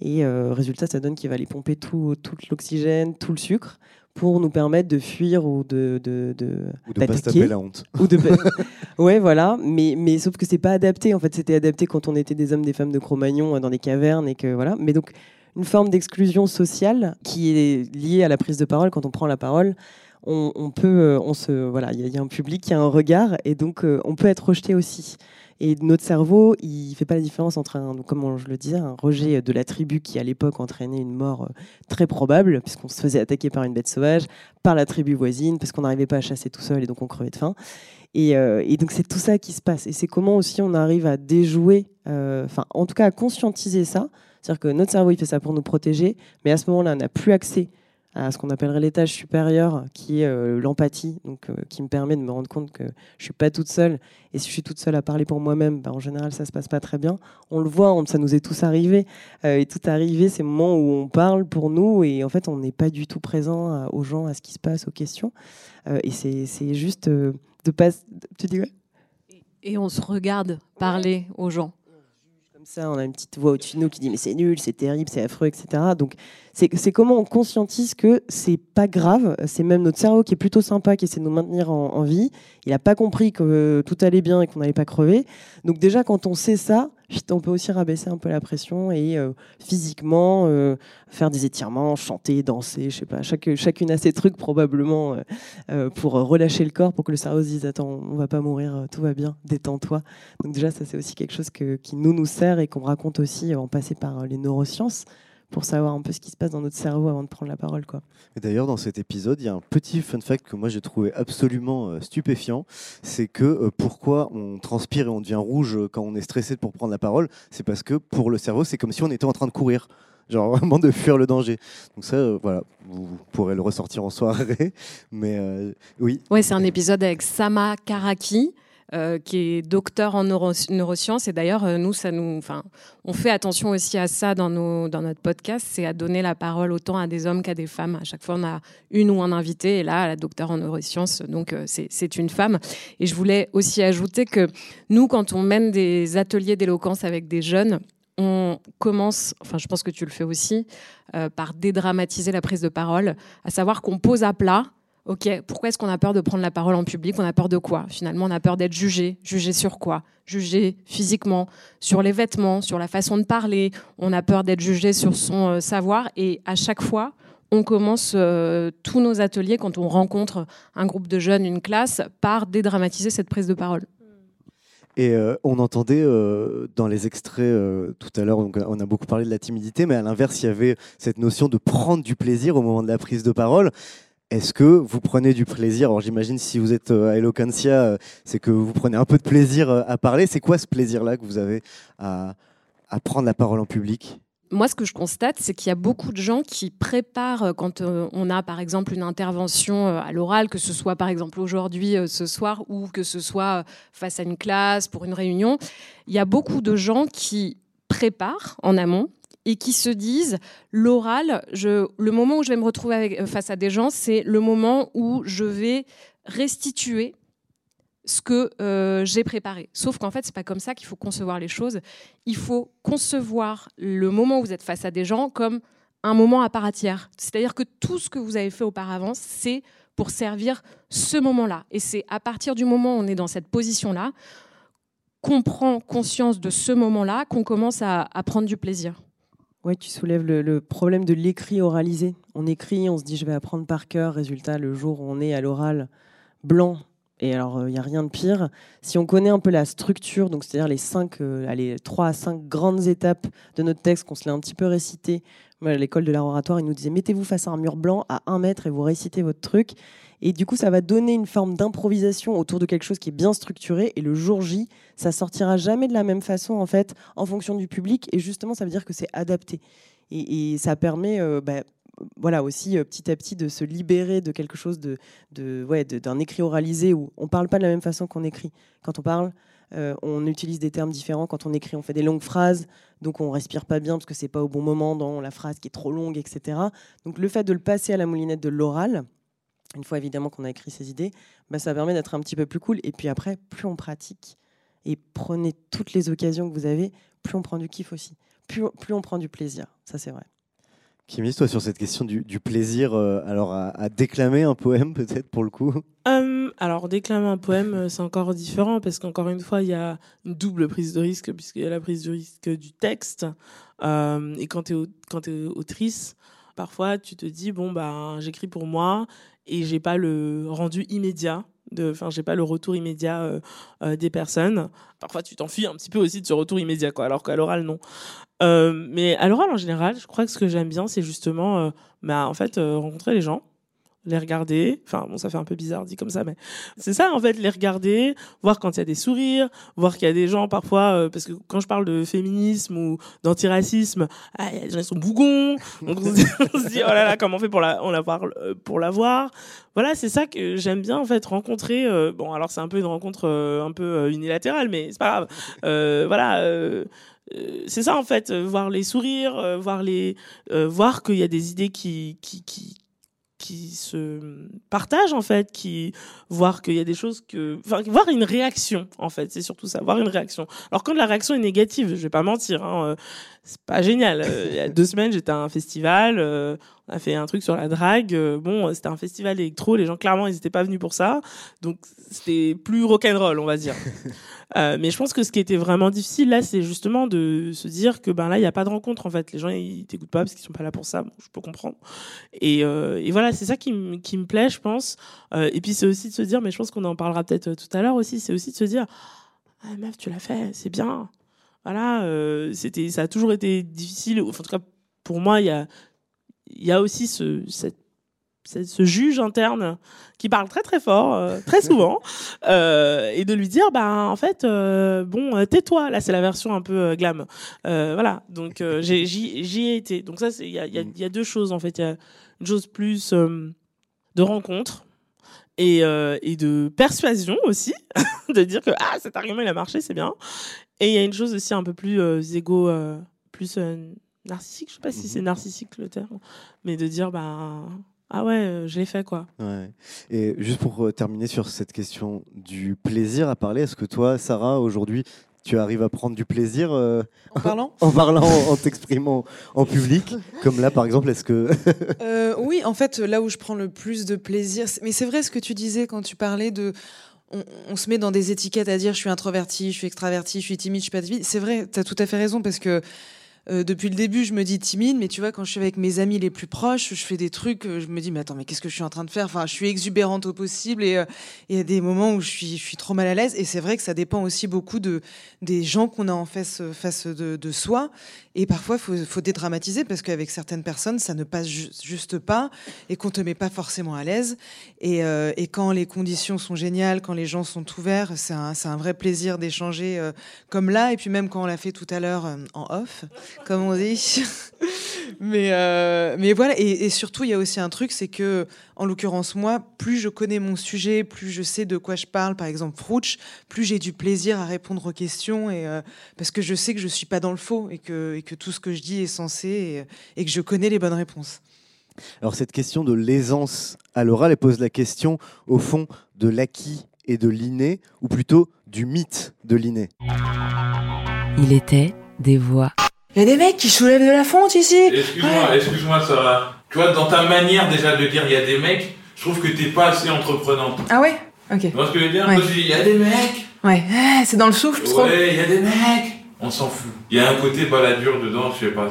Et résultat, ça donne qu'il va aller pomper tout l'oxygène, tout le sucre pour nous permettre de fuir ou de de, de, ou de pas se taper la honte. Ou de [LAUGHS] ouais, voilà. Mais, mais sauf que c'est pas adapté. En fait, c'était adapté quand on était des hommes, des femmes de Cro-Magnon euh, dans des cavernes et que voilà. Mais donc une forme d'exclusion sociale qui est liée à la prise de parole. Quand on prend la parole, on, on peut, euh, on se, voilà, il y, a un public, il y a un regard, et donc euh, on peut être rejeté aussi. Et notre cerveau, il fait pas la différence entre, un, comme je le disais, un rejet de la tribu qui à l'époque entraînait une mort euh, très probable, puisqu'on se faisait attaquer par une bête sauvage, par la tribu voisine, parce qu'on n'arrivait pas à chasser tout seul et donc on crevait de faim. Et, euh, donc c'est tout ça qui se passe. Et c'est comment aussi on arrive à déjouer, euh, enfin en tout cas à conscientiser ça. C'est-à-dire que notre cerveau, il fait ça pour nous protéger, mais à ce moment-là, on n'a plus accès à ce qu'on appellerait l'étage supérieur, qui est euh, l'empathie, donc euh, qui me permet de me rendre compte que je suis pas toute seule. Et si je suis toute seule à parler pour moi-même, bah, en général, ça se passe pas très bien. On le voit, ça nous est tous arrivé. Euh, et tout arrivé, c'est le moment où on parle pour nous, et en fait, on n'est pas du tout présent aux gens, à ce qui se passe, aux questions. et c'est juste de pas. Tu dis ouais Et on se regarde parler aux gens comme ça, on a une petite voix au-dessus de nous qui dit mais c'est nul, c'est terrible, c'est affreux, etc. Donc c'est comment on conscientise que c'est pas grave, c'est même notre cerveau qui est plutôt sympa, qui essaie de nous maintenir en, vie. Il n'a pas compris que tout allait bien et qu'on n'allait pas crever. Donc déjà quand on sait ça, on peut aussi rabaisser un peu la pression et euh, physiquement euh, faire des étirements, chanter, danser, je sais pas. Chaque, chacune a ses trucs probablement euh, pour relâcher le corps, pour que le cerveau se dise attends, on va pas mourir, tout va bien, détends-toi. Donc déjà ça c'est aussi quelque chose qui nous nous sert et qu'on raconte aussi en passant par les neurosciences pour savoir un peu ce qui se passe dans notre cerveau avant de prendre la parole. Quoi. Et d'ailleurs, dans cet épisode, il y a un petit fun fact que moi j'ai trouvé absolument euh, stupéfiant. C'est que euh, pourquoi on transpire et on devient rouge euh, quand on est stressé pour prendre la parole? C'est parce que pour le cerveau, c'est comme si on était en train de courir. Genre [LAUGHS] vraiment de fuir le danger. Donc ça, voilà, vous, pourrez le ressortir en soirée. [LAUGHS] Mais oui. Ouais, c'est un épisode avec Sama Karaki. Euh, qui est docteur en neurosciences. Et d'ailleurs, euh, nous, ça nous, enfin, on fait attention aussi à ça dans, nos, dans notre podcast, c'est à donner la parole autant à des hommes qu'à des femmes. À chaque fois, on a une ou un invité. Et là, la docteur en neurosciences, donc euh, c'est une femme. Et je voulais aussi ajouter que nous, quand on mène des ateliers d'éloquence avec des jeunes, on commence, enfin je pense que tu le fais aussi, par dédramatiser la prise de parole, à savoir qu'on pose à plat Ok, pourquoi est-ce qu'on a peur de prendre la parole en public? On a peur de quoi? Finalement, on a peur d'être jugé. Jugé sur quoi? Jugé physiquement, sur les vêtements, sur la façon de parler. On a peur d'être jugé sur son euh, savoir. Et à chaque fois, on commence euh, tous nos ateliers, quand on rencontre un groupe de jeunes, une classe, par dédramatiser cette prise de parole. Et euh, on entendait dans les extraits tout à l'heure, on a beaucoup parlé de la timidité, mais à l'inverse, il y avait cette notion de prendre du plaisir au moment de la prise de parole. Est-ce que vous prenez du plaisir Alors j'imagine si vous êtes euh, à Eloquentia, euh, c'est que vous prenez un peu de plaisir euh, à parler. C'est quoi ce plaisir-là que vous avez à, prendre la parole en public? Moi, ce que je constate, c'est qu'il y a beaucoup de gens qui préparent quand on a, par exemple, une intervention à l'oral, que ce soit, par exemple, aujourd'hui, ce soir, ou que ce soit face à une classe, pour une réunion. Il y a beaucoup de gens qui préparent en amont, et qui se disent l'oral, le moment où je vais me retrouver euh, face à des gens, c'est le moment où je vais restituer ce que euh, j'ai préparé. Sauf qu'en fait, c'est pas comme ça qu'il faut concevoir les choses. Il faut concevoir le moment où vous êtes face à des gens comme un moment à part entière. C'est-à-dire que tout ce que vous avez fait auparavant, c'est pour servir ce moment-là. Et c'est à partir du moment où on est dans cette position-là qu'on prend conscience de ce moment-là qu'on commence à prendre du plaisir. Oui, tu soulèves le, problème de l'écrit oralisé. On écrit, on se dit je vais apprendre par cœur. Résultat, le jour où on est à l'oral blanc, et alors il euh, n'y a rien de pire. Si on connaît un peu la structure, donc c'est-à-dire les cinq, euh, trois à cinq grandes étapes de notre texte, qu'on se l'est un petit peu récité. L'école de l'art oratoire, ils nous disaient mettez-vous face à un mur blanc à un mètre et vous récitez votre truc. Et du coup, ça va donner une forme d'improvisation autour de quelque chose qui est bien structuré. Et le jour J, ça sortira jamais de la même façon, en fait, en fonction du public. Et justement, ça veut dire que c'est adapté. Et, ça permet, euh, bah, voilà aussi euh, petit à petit de se libérer de quelque chose de, de ouais, d'un écrit oralisé où on parle pas de la même façon qu'on écrit. Quand on parle, euh, on utilise des termes différents. Quand on écrit, on fait des longues phrases, donc on respire pas bien parce que c'est pas au bon moment dans la phrase qui est trop longue, etc. Donc le fait de le passer à la moulinette de l'oral, une fois évidemment qu'on a écrit ses idées, bah, ça permet d'être un petit peu plus cool. Et puis après, plus on pratique et prenez toutes les occasions que vous avez, plus on prend du kiff aussi, plus, plus on prend du plaisir. Ça c'est vrai. Kimi, toi, sur cette question du, plaisir, euh, alors à, déclamer un poème, [LAUGHS] peut-être pour le coup? Hum, alors, déclamer un poème, euh, c'est encore différent parce qu'encore une fois, il y a une double prise de risque puisqu'il y a la prise de risque du texte. Euh, et quand tu es, autrice, parfois tu te dis, bon, bah, j'écris pour moi et j'ai pas le rendu immédiat. Enfin, j'ai pas le retour immédiat euh, euh, des personnes. Parfois, tu t'enfuis un petit peu aussi de ce retour immédiat, quoi, alors qu'à l'oral, non. Euh, mais à l'oral, en général, je crois que ce que j'aime bien, c'est justement, bah, en fait, rencontrer les gens, les regarder. Enfin, bon, ça fait un peu bizarre dit comme ça, mais c'est ça, en fait, les regarder, voir quand il y a des sourires, voir qu'il y a des gens parfois, euh, parce que quand je parle de féminisme ou d'antiracisme, ah, il y a des gens qui sont bougons. [LAUGHS] On se dit, oh là là, comment on fait pour la, on la voir, euh, pour la voir? Voilà, c'est ça que j'aime bien, en fait, rencontrer. euh, bon, alors c'est un peu une rencontre euh, un peu euh, unilatérale, mais c'est pas grave. Voilà. euh, c'est ça en fait, voir les sourires, voir les, voir qu'il y a des idées qui, qui, qui, qui se partagent en fait, qui voir qu'il y a des choses que, enfin, voir une réaction en fait, c'est surtout ça, voir une réaction. Alors quand la réaction est négative, je vais pas mentir, hein, euh, c'est pas génial. Euh, il y a deux semaines, j'étais à un festival, euh, a fait un truc sur la drague. euh, bon, c'était un festival électro, les gens clairement ils étaient pas venus pour ça, donc c'était plus rock'n'roll, on va dire. [LAUGHS] Euh, mais je pense que ce qui était vraiment difficile là, c'est justement de se dire que ben là, il n'y a pas de rencontre en fait. Les gens ils t'écoutent pas parce qu'ils sont pas là pour ça. Bon, je peux comprendre. Et, euh, et voilà, c'est ça qui, me- qui me plaît, je pense. Euh, et puis c'est aussi de se dire, mais je pense qu'on en parlera peut-être tout à l'heure aussi. C'est aussi de se dire, ah, meuf, tu l'as fait, c'est bien. Voilà, c'était, ça a toujours été difficile. Enfin, en tout cas, pour moi, il y a, il y a aussi ce, cette ce juge interne qui parle très très fort, euh, très souvent, [LAUGHS] euh, et de lui dire, bah en fait, euh, bon, tais-toi. Là, c'est la version un peu glam. Voilà. Donc j'y ai été. Donc ça, il y a, il y a- il y a deux choses en fait. Il y a une chose plus de rencontre. Et, et de persuasion aussi, [LAUGHS] de dire que ah cet argument il a marché, c'est bien. Et il y a une chose aussi un peu plus égo, plus narcissique, je sais pas si c'est narcissique le terme, mais de dire bah ah ouais, euh, je l'ai fait quoi. Ouais. Et juste pour euh, terminer sur cette question du plaisir à parler, est-ce que toi, Sarah, aujourd'hui, tu arrives à prendre du plaisir euh, En [LAUGHS] parlant en parlant, en, t'exprimant en public Comme là, par exemple, est-ce que. [LAUGHS] Euh, oui, en fait, là où je prends le plus de plaisir, mais c'est vrai ce que tu disais quand tu parlais de. On, on se met dans des étiquettes à dire je suis introverti, je suis extraverti, je suis timide, je suis pas timide. C'est vrai, tu as tout à fait raison parce que euh, depuis le début, je me dis timide, mais tu vois, quand je suis avec mes amis les plus proches, je fais des trucs, euh, je me dis, mais attends, mais qu'est-ce que je suis en train de faire? Enfin, je suis exubérante au possible et euh, il y a des moments où je suis, trop mal à l'aise. Et c'est vrai que ça dépend aussi beaucoup de, des gens qu'on a en face, de, soi. Et parfois, il faut, dédramatiser parce qu'avec certaines personnes, ça ne passe ju- juste pas et qu'on te met pas forcément à l'aise. Et, quand les conditions sont géniales, quand les gens sont ouverts, c'est un, vrai plaisir d'échanger comme là. Et puis même quand on l'a fait tout à l'heure en off, comme on dit. [LAUGHS] mais, euh, mais voilà, et, et surtout, il y a aussi un truc, c'est que, en l'occurrence, moi, plus je connais mon sujet, plus je sais de quoi je parle, par exemple, Frouch, plus j'ai du plaisir à répondre aux questions, et, euh, parce que je sais que je suis pas dans le faux, et que, et que tout ce que je dis est censé, et, et que je connais les bonnes réponses. Alors, cette question de l'aisance à l'oral, elle pose la question, au fond, de l'acquis et de l'inné, ou plutôt du mythe de l'inné? Il était des voix. Il y a des mecs qui soulèvent de la fonte ici. Excuse-moi, excuse-moi, Sarah. Tu vois, dans ta manière déjà de dire il y a des mecs, je trouve que t'es pas assez entreprenante. Ah ouais? Ok. Tu vois ce que je veux dire? Ouais. Moi, je dis, il y a des mecs. Ouais, Ah, c'est dans le souffle trop. Ouais, il y a des mecs. On s'en fout. Il y a un côté baladure dedans, je sais pas.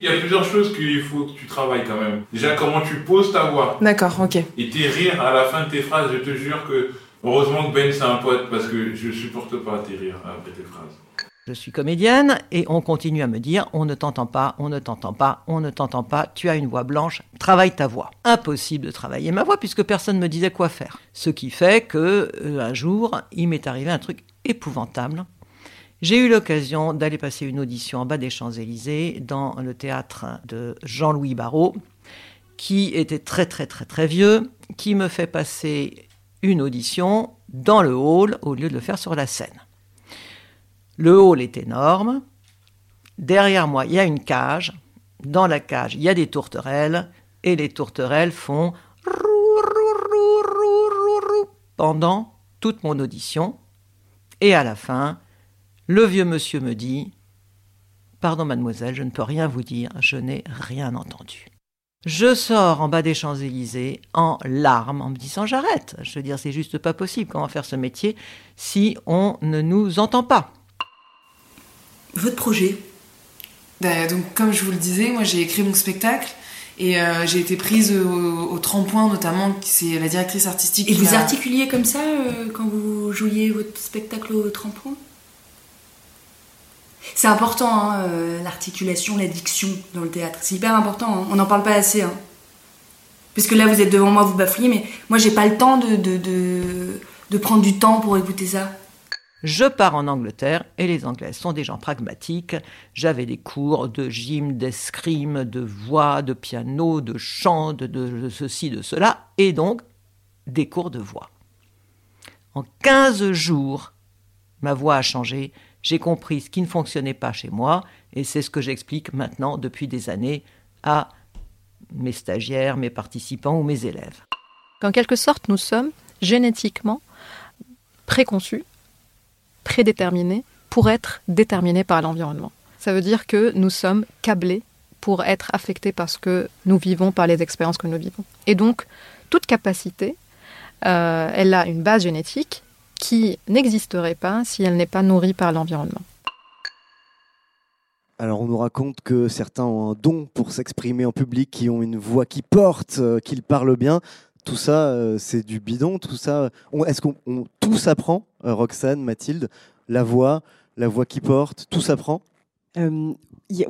Il y a plusieurs choses qu'il faut que tu travailles quand même. Déjà, comment tu poses ta voix. D'accord, ok. Et tes rires à la fin de tes phrases, je te jure que heureusement que Ben c'est un pote parce que je supporte pas tes rires après tes phrases. Je suis comédienne et on continue à me dire on ne t'entend pas, on ne t'entend pas, on ne t'entend pas, tu as une voix blanche, travaille ta voix. Impossible de travailler ma voix puisque personne ne me disait quoi faire. Ce qui fait que euh, un jour, il m'est arrivé un truc épouvantable. J'ai eu l'occasion d'aller passer une audition en bas des Champs-Élysées dans le théâtre de Jean-Louis Barrault qui était très très très très vieux, qui me fait passer une audition dans le hall au lieu de le faire sur la scène. Le hall est énorme. Derrière moi, il y a une cage. Dans la cage, il y a des tourterelles. Et les tourterelles font pendant toute mon audition. Et à la fin, le vieux monsieur me dit Pardon, mademoiselle, je ne peux rien vous dire, je n'ai rien entendu. Je sors en bas des Champs-Élysées en larmes en me disant J'arrête. Je veux dire, c'est juste pas possible. Comment faire ce métier si on ne nous entend pas? Votre projet Ben, donc, comme je vous le disais, moi j'ai écrit mon spectacle et euh, j'ai été prise au, au tremplin, notamment, c'est la directrice artistique. Et qui vous articuliez comme ça euh, quand vous jouiez votre spectacle au tremplin? C'est important, hein, euh, l'articulation, la diction dans le théâtre. C'est hyper important, hein. on n'en parle pas assez. Hein. Parce que là, vous êtes devant moi, vous bafouillez, mais moi, j'ai pas le temps de, de, de, de prendre du temps pour écouter ça. Je pars en Angleterre et les Anglais sont des gens pragmatiques. J'avais des cours de gym, d'escrime, de voix, de piano, de chant, de, ceci, de cela, et donc des cours de voix. En 15 jours, ma voix a changé, j'ai compris ce qui ne fonctionnait pas chez moi, et c'est ce que j'explique maintenant depuis des années à mes stagiaires, mes participants ou mes élèves. qu'en quelque sorte, nous sommes génétiquement préconçus, prédéterminés pour être déterminés par l'environnement. Ça veut dire que nous sommes câblés pour être affectés par ce que nous vivons, par les expériences que nous vivons. Et donc, toute capacité, euh, elle a une base génétique qui n'existerait pas si elle n'est pas nourrie par l'environnement. Alors on nous raconte que certains ont un don pour s'exprimer en public, qui ont une voix qui porte, euh, qu'ils parlent bien. Tout ça, euh, c'est du bidon. Tout ça, est-ce qu'on on- tout s'apprend, euh, Roxane, Mathilde, la voix, la voix qui porte, tout s'apprend? Euh,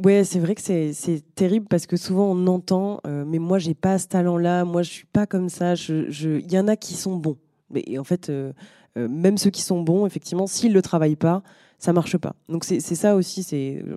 ouais, c'est vrai que c'est terrible parce que souvent on entend, euh, mais moi j'ai pas ce talent-là, moi je suis pas comme ça. Il y en a qui sont bons, mais en fait, même ceux qui sont bons, effectivement, s'ils le travaillent pas, ça marche pas. Donc c'est ça aussi.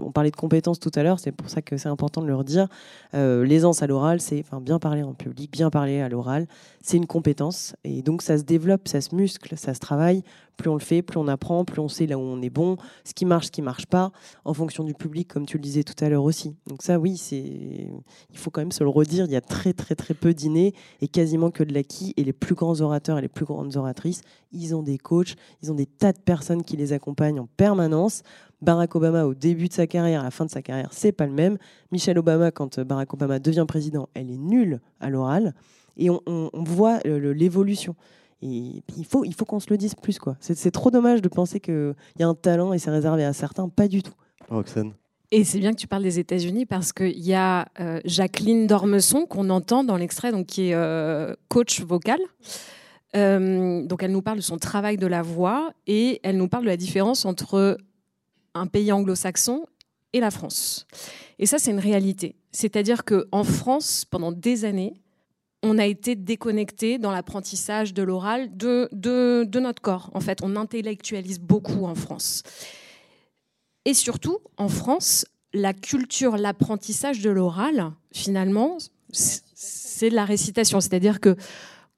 On parlait de compétences tout à l'heure, c'est pour ça que c'est important de le redire. Euh, L'aisance à l'oral, c'est enfin bien parler en public, bien parler à l'oral, c'est une compétence et donc ça se développe, ça se muscle, ça se travaille. Plus on le fait, plus on apprend, plus on sait là où on est bon, ce qui marche, ce qui marche pas, en fonction du public, comme tu le disais tout à l'heure aussi. Donc ça, oui, c'est, il faut quand même se le redire. Il y a très très très peu d'innés et quasiment que de l'acquis. Et les plus grands orateurs et les plus grandes oratrices, ils ont des coachs, ils ont des tas de personnes qui les accompagnent en permanence. Barack Obama, au début de sa carrière, à la fin de sa carrière, c'est pas le même. Michelle Obama, quand Barack Obama devient président, elle est nulle à l'oral. Et on, voit l'évolution. Et il faut, il faut qu'on se le dise plus. quoi. C'est c'est trop dommage de penser qu'il y a un talent et c'est réservé à certains. Pas du tout. Roxane Et c'est bien que tu parles des États-Unis parce qu'il y a euh, Jacqueline Dormesson qu'on entend dans l'extrait, donc qui est euh, coach vocal. Euh, donc elle nous parle de son travail de la voix et elle nous parle de la différence entre un pays anglo-saxon et la France. Et ça, c'est une réalité. C'est-à-dire qu'en France, pendant des années, on a été déconnecté dans l'apprentissage de l'oral de, de, notre corps. En fait, on intellectualise beaucoup en France. Et surtout, en France, la culture, l'apprentissage de l'oral, finalement, c'est de la récitation. C'est-à-dire que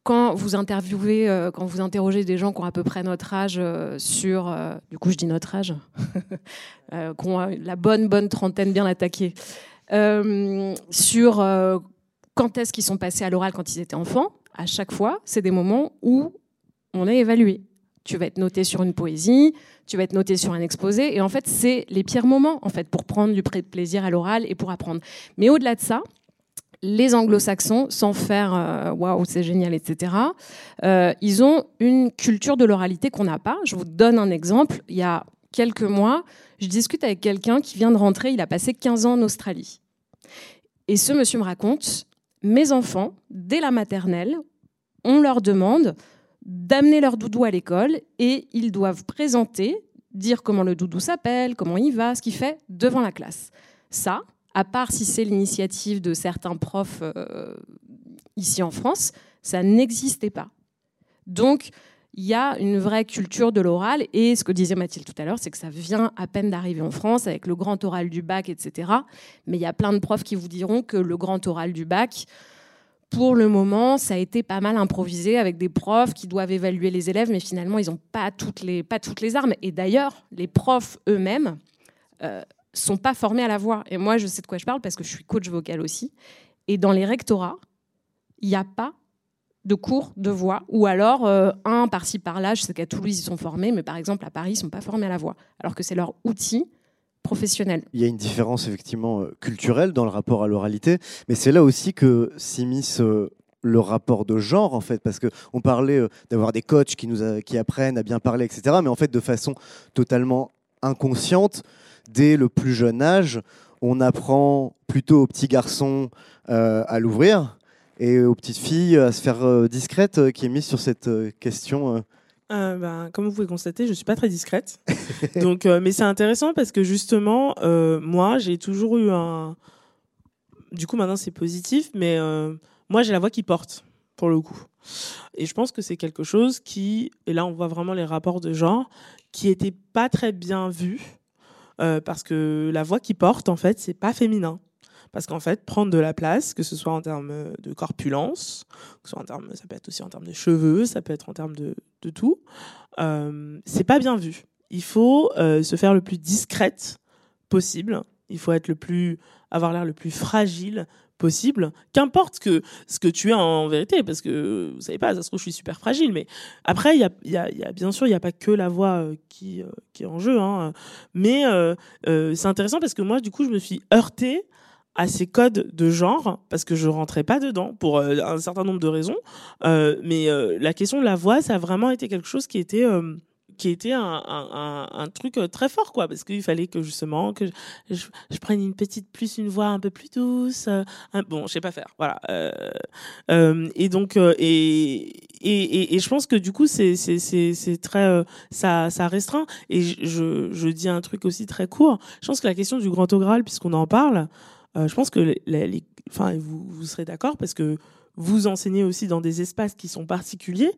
quand vous interviewez, euh, quand vous interrogez des gens qui ont à peu près notre âge euh, sur, euh, du coup je dis notre âge, [LAUGHS] qui ont la bonne bonne trentaine bien attaquée, sur quand est-ce qu'ils sont passés à l'oral quand ils étaient enfants, à chaque fois, c'est des moments où on est évalué. Tu vas être noté sur une poésie, tu vas être noté sur un exposé, et en fait, c'est les pires moments en fait pour prendre du plaisir à l'oral et pour apprendre. Mais au-delà de ça, les anglo-saxons, sans faire euh, waouh, c'est génial, etc., euh, ils ont une culture de l'oralité qu'on n'a pas. Je vous donne un exemple. Il y a quelques mois, je discute avec quelqu'un qui vient de rentrer, il a passé 15 ans en Australie. Et ce monsieur me raconte Mes enfants, dès la maternelle, on leur demande d'amener leur doudou à l'école et ils doivent présenter, dire comment le doudou s'appelle, comment il va, ce qu'il fait devant la classe. Ça, à part si c'est l'initiative de certains profs euh, ici en France, ça n'existait pas. Donc, il y a une vraie culture de l'oral et ce que disait Mathilde tout à l'heure, c'est que ça vient à peine d'arriver en France avec le grand oral du bac, etc. Mais il y a plein de profs qui vous diront que le grand oral du bac, pour le moment, ça a été pas mal improvisé avec des profs qui doivent évaluer les élèves, mais finalement, ils n'ont pas toutes les, armes. Et d'ailleurs, les profs eux-mêmes euh, sont pas formés à la voix. Et moi, je sais de quoi je parle parce que je suis coach vocal aussi. Et dans les rectorats, il n'y a pas de cours de voix, ou alors euh, un par-ci par-là. Je sais qu'à Toulouse, ils sont formés, mais par exemple, à Paris, ils ne sont pas formés à la voix, alors que c'est leur outil professionnel. Il y a une différence effectivement euh, culturelle dans le rapport à l'oralité, mais c'est là aussi que s'immisce euh, le rapport de genre en fait parce que on parlait d'avoir des coachs qui nous qui apprennent à bien parler etc mais en fait de façon totalement inconsciente dès le plus jeune âge on apprend plutôt aux petits garçons à l'ouvrir et aux petites filles à se faire euh, discrète euh, qui est mise sur cette euh, question ben, comme vous pouvez constater, je suis pas très discrète. [LAUGHS] Donc, mais c'est intéressant parce que justement, moi, j'ai toujours eu un. Du coup, maintenant, c'est positif, mais moi, j'ai la voix qui porte pour le coup. Et je pense que c'est quelque chose qui, et là, on voit vraiment les rapports de genre, qui n'étaient pas très bien euh, parce que la voix qui porte, en fait, c'est pas féminin. Parce qu'en fait, prendre de la place, que ce soit en termes de corpulence, que ce soit en termes, ça peut être aussi en termes de cheveux, ça peut être en termes de, de tout, euh, c'est pas bien vu. Il faut euh, se faire le plus discrète possible. Il faut être le plus, avoir l'air le plus fragile possible. Qu'importe que, ce que tu es en vérité, parce que vous savez pas, ça se trouve, je suis super fragile. Mais après, il y a, y y a- bien sûr, il n'y a pas que la voix euh, qui, euh, qui est en jeu. hein. Mais euh, euh, c'est intéressant parce que moi, du coup, je me suis heurtée à ces codes de genre parce que je rentrais pas dedans pour euh, un certain nombre de raisons. Euh, mais euh, la question de la voix, ça a vraiment été quelque chose qui était euh, qui était un, un, un- truc euh, très fort quoi. Parce qu'il fallait que justement que je, je, prenne une petite plus une voix un peu plus douce euh, bon je sais pas faire voilà. Euh, euh, et donc et, et, et, et je pense que du coup c'est c'est c'est très ça ça restreint. Et je, je dis un truc aussi très court. Je pense que la question du grand Graal puisqu'on en parle je pense que enfin vous serez d'accord parce que vous enseignez aussi dans des espaces qui sont particuliers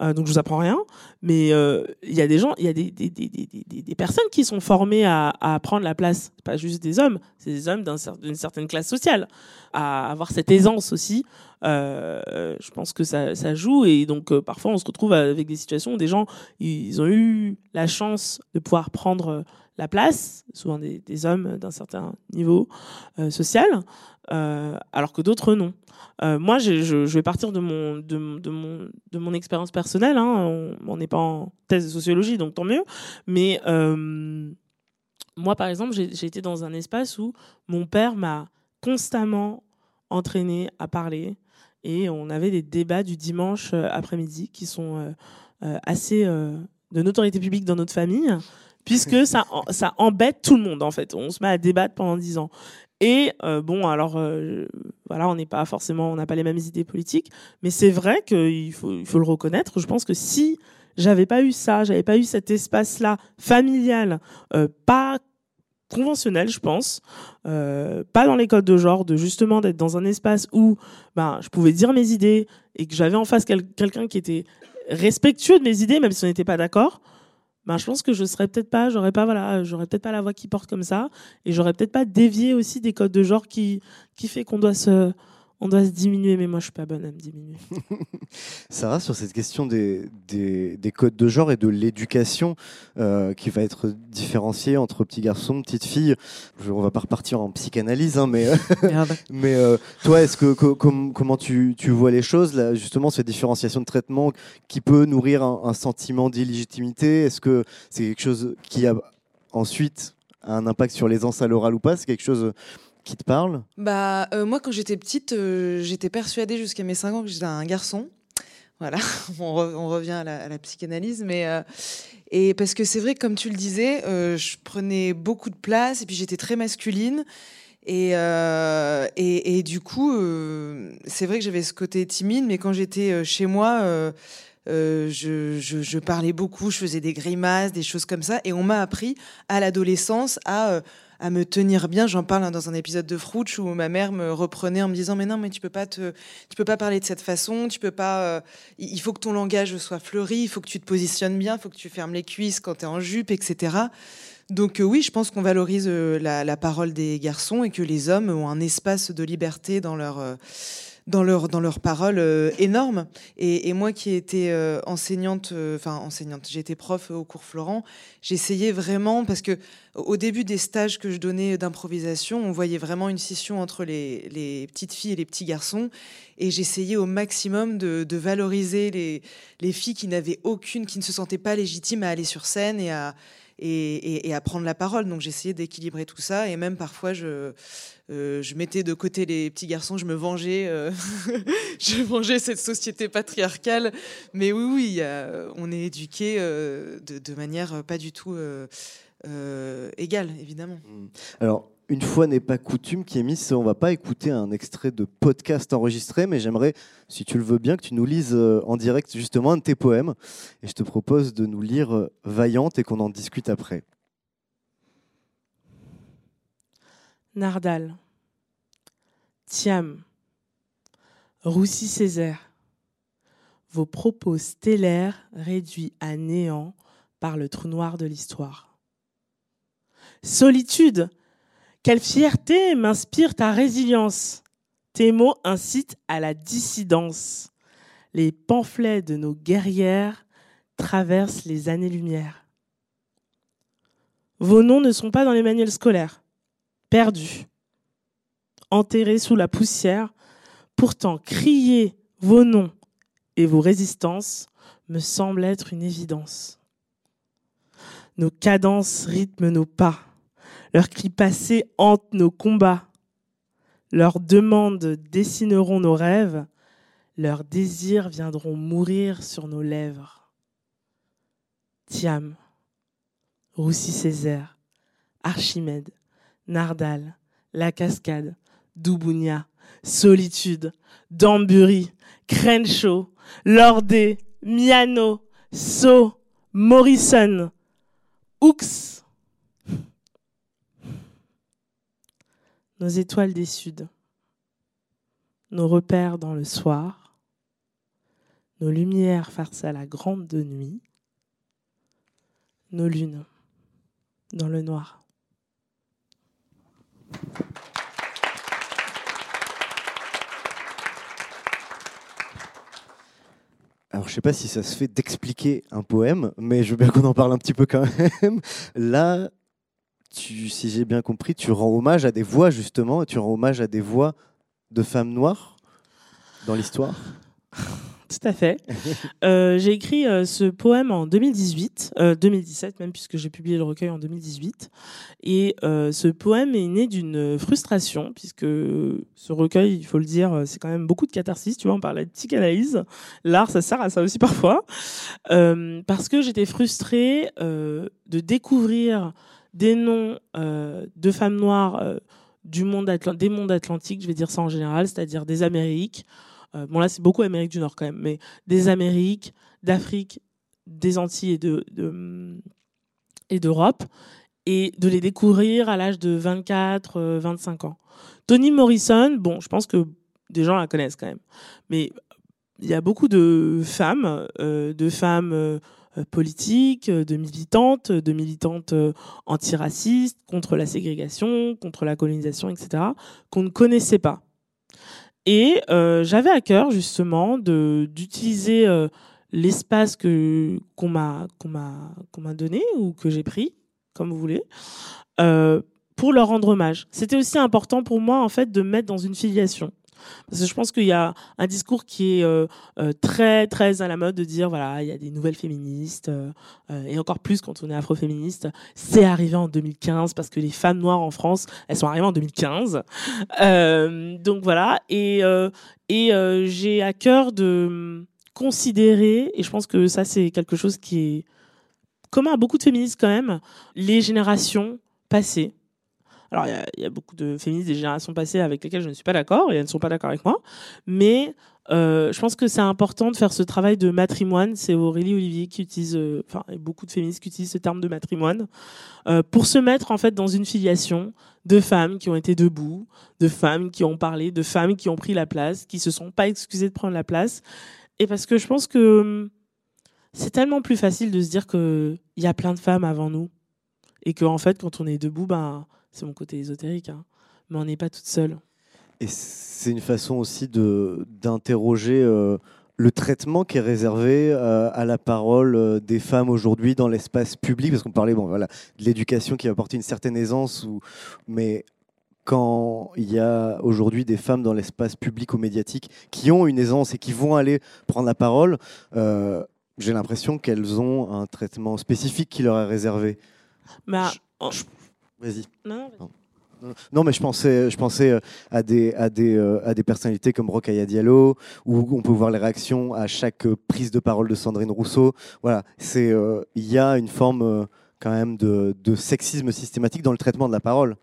euh, donc je vous apprends rien, mais euh, il y a des gens, il y a des, personnes qui sont formées à, prendre la place, pas juste des hommes, c'est des hommes d'une certaine classe sociale, à avoir cette aisance aussi. Euh, je pense que ça, ça joue et donc euh, parfois on se retrouve avec des situations où des gens ils ont eu la chance de pouvoir prendre euh, la place, souvent des, hommes d'un certain niveau euh, social, euh, alors que d'autres non. Euh, moi, je, vais partir de mon, expérience personnelle. hein. On n'est pas en thèse de sociologie, donc tant mieux. Mais moi, par exemple, j'ai été dans un espace où mon père m'a constamment entraîné à parler. Et on avait des débats du dimanche après-midi qui sont assez de notoriété publique dans notre famille, puisque ça, embête tout le monde, en fait. On se met à débattre pendant dix ans. Et euh, bon, alors euh, voilà, on n'est pas forcément, on n'a pas les mêmes idées politiques, mais c'est vrai qu'il faut, le reconnaître. Je pense que si j'avais pas eu ça, j'avais pas eu cet espace-là familial, euh, pas conventionnel, je pense, pas dans les codes de genre, de justement d'être dans un espace où ben, je pouvais dire mes idées et que j'avais en face quel- quelqu'un qui était respectueux de mes idées, même si on n'était pas d'accord. Ben, je pense que je serais peut-être pas, j'aurais pas, voilà, j'aurais peut-être pas la voix qui porte comme ça, et j'aurais peut-être pas dévié aussi des codes de genre qui, qui fait qu'on doit se, on doit se diminuer, mais moi je suis pas bonne à me diminuer. [LAUGHS] Sarah, sur cette question des, des, des codes de genre et de l'éducation euh, qui va être différenciée entre petits garçons, petites filles, je, on va pas repartir en psychanalyse, hein, mais, [LAUGHS] mais euh, toi, est-ce que, co- com- comment tu, tu vois les choses, là, justement, cette différenciation de traitement qui peut nourrir un, un sentiment d'illégitimité? Est-ce que c'est quelque chose qui a ensuite un impact sur l'aisance à l'oral ou pas? C'est quelque chose qui te parle Bah, euh, moi, quand j'étais petite, euh, j'étais persuadée jusqu'à mes 5 ans que j'étais un garçon. Voilà, [LAUGHS] on, re- on revient à la, psychanalyse, mais euh, et parce que c'est vrai, comme tu le disais, je prenais beaucoup de place et puis j'étais très masculine. Et, et, du coup, c'est vrai que j'avais ce côté timide, mais quand j'étais chez moi, je, parlais beaucoup, je faisais des grimaces, des choses comme ça. Et on m'a appris à l'adolescence à, à me tenir bien. J'en parle hein, dans un épisode de Frouch où ma mère me reprenait en me disant mais non mais tu peux pas te tu peux pas parler de cette façon, tu peux pas euh, il faut que ton langage soit fleuri, il faut que tu te positionnes bien, il faut que tu fermes les cuisses quand tu es en jupe, etc. Donc euh, oui, je pense qu'on valorise euh, la, parole des garçons et que les hommes ont un espace de liberté dans leur dans leurs dans leurs paroles euh, énormes. Et, moi qui euh, enseignante, euh, enfin enseignante, j'ai été prof au cours Florent, j'essayais vraiment parce que au début des stages que je donnais d'improvisation, on voyait vraiment une scission entre les, les petites filles et les petits garçons. Et j'essayais au maximum de, valoriser les, les filles qui n'avaient aucune, qui ne se sentaient pas légitimes à aller sur scène et à et à prendre la parole. Donc j'essayais d'équilibrer tout ça et même parfois je, euh, je mettais de côté les petits garçons, je me vengeais, euh, [LAUGHS] je vengeais cette société patriarcale. Mais oui, oui, on est éduqué euh, de, de manière pas du tout euh, euh, égale, évidemment. Alors, une fois n'est pas coutume, Kémis, on va pas écouter un extrait de podcast enregistré, mais j'aimerais, si tu le veux bien, que tu nous lises euh, en direct justement un de tes poèmes. Et je te propose de nous lire euh, Vaillante et qu'on en discute après. Nardal, Thiam, Roussy Césaire, vos propos stellaires réduits à néant par le trou noir de l'histoire. Solitude, quelle fierté m'inspire ta résilience. Tes mots incitent à la dissidence. Les pamphlets de nos guerrières traversent les années-lumière. Vos noms ne sont pas dans les manuels scolaires perdus, enterrés sous la poussière. Pourtant, crier vos noms et vos résistances me semble être une évidence. Nos cadences rythment nos pas, leurs cris passés hantent nos combats, leurs demandes dessineront nos rêves, leurs désirs viendront mourir sur nos lèvres. Thiam, Roussy Césaire, Archimède, Nardal, La Cascade, Doubounia, Solitude, Dambury, Crenshaw, Lordé, Miano, So, Morrison, Hooks. Nos étoiles des Suds, nos repères dans le soir, nos lumières face à la grande de nuit, nos lunes dans le noir. Alors, je sais pas si ça se fait d'expliquer un poème, mais je veux bien qu'on en parle un petit peu quand même. [LAUGHS] Là, si j'ai bien compris, tu rends hommage à des voix, justement, tu rends hommage à des voix de femmes noires dans l'histoire? Tout à fait. Euh, j'ai écrit euh, ce poème en 2018, euh, 2017 même, puisque j'ai publié le recueil en 2018. Et euh, ce poème est né d'une frustration, puisque ce recueil, il faut le dire, c'est quand même beaucoup de catharsis. Tu vois, on parlait de psychanalyse. L'art, ça sert à ça aussi parfois. Euh, parce que j'étais frustrée euh, de découvrir des noms euh, de femmes noires euh, du monde des mondes atlantiques, je vais dire ça en général, c'est-à-dire des Amériques. Euh, bon là c'est beaucoup Amérique du Nord quand même, mais des Amériques, d'Afrique, des Antilles et de, de- et d'Europe, et de les découvrir à l'âge de 24, euh, 25 ans. Toni Morrison, bon, je pense que des gens la connaissent quand même, mais il y a beaucoup de femmes, euh, de femmes politiques, de militantes, de militantes antiracistes, contre la ségrégation, contre la colonisation, etc., qu'on ne connaissait pas. Et euh, j'avais à cœur justement de d'utiliser euh, l'espace que qu'on m'a qu'on m'a qu'on m'a donné ou que j'ai pris, comme vous voulez, euh, pour leur rendre hommage. C'était aussi important pour moi en fait de me mettre dans une filiation. Parce que je pense qu'il y a un discours qui est euh, euh, très très à la mode de dire voilà il y a des nouvelles féministes euh, et encore plus quand on est afroféministe. C'est arrivé en 2015 parce que les femmes noires en France elles sont arrivées en 2015 Euh, donc voilà et et j'ai à cœur de considérer et je pense que ça c'est quelque chose qui est commun à beaucoup de féministes quand même les générations passées alors, il y a- beaucoup de féministes des générations passées avec lesquelles je ne suis pas d'accord et elles ne sont pas d'accord avec moi. Mais euh, je pense que c'est important de faire ce travail de matrimoine. C'est Aurélie Olivier qui utilise, euh, enfin, beaucoup de féministes qui utilisent ce terme de matrimoine euh, pour se mettre en fait dans une filiation de femmes qui ont été debout, de femmes qui ont parlé, de femmes qui ont pris la place, qui se sont pas excusées de prendre la place. Et parce que je pense que hum, c'est tellement plus facile de se dire que il y a plein de femmes avant nous et que en fait quand on est debout ben c'est mon côté ésotérique hein, mais on n'est pas toute seule. Et c'est une façon aussi de d'interroger euh, le traitement qui est réservé euh, à la parole euh, des femmes aujourd'hui dans l'espace public, parce qu'on parlait bon, voilà, de l'éducation qui va apporter une certaine aisance, ou, mais quand il y a aujourd'hui des femmes dans l'espace public ou médiatique qui ont une aisance et qui vont aller prendre la parole, j'ai l'impression qu'elles ont un traitement spécifique qui leur est réservé. Bah, Vas-y. Non, Non, mais je pensais, je pensais euh, à des, à des, euh, à des personnalités comme Rokhaya Diallo, où on peut voir les réactions à chaque euh, prise de parole de Sandrine Rousseau. Voilà, c'est, euh, il y a une forme quand même de, de sexisme systématique dans le traitement de la parole.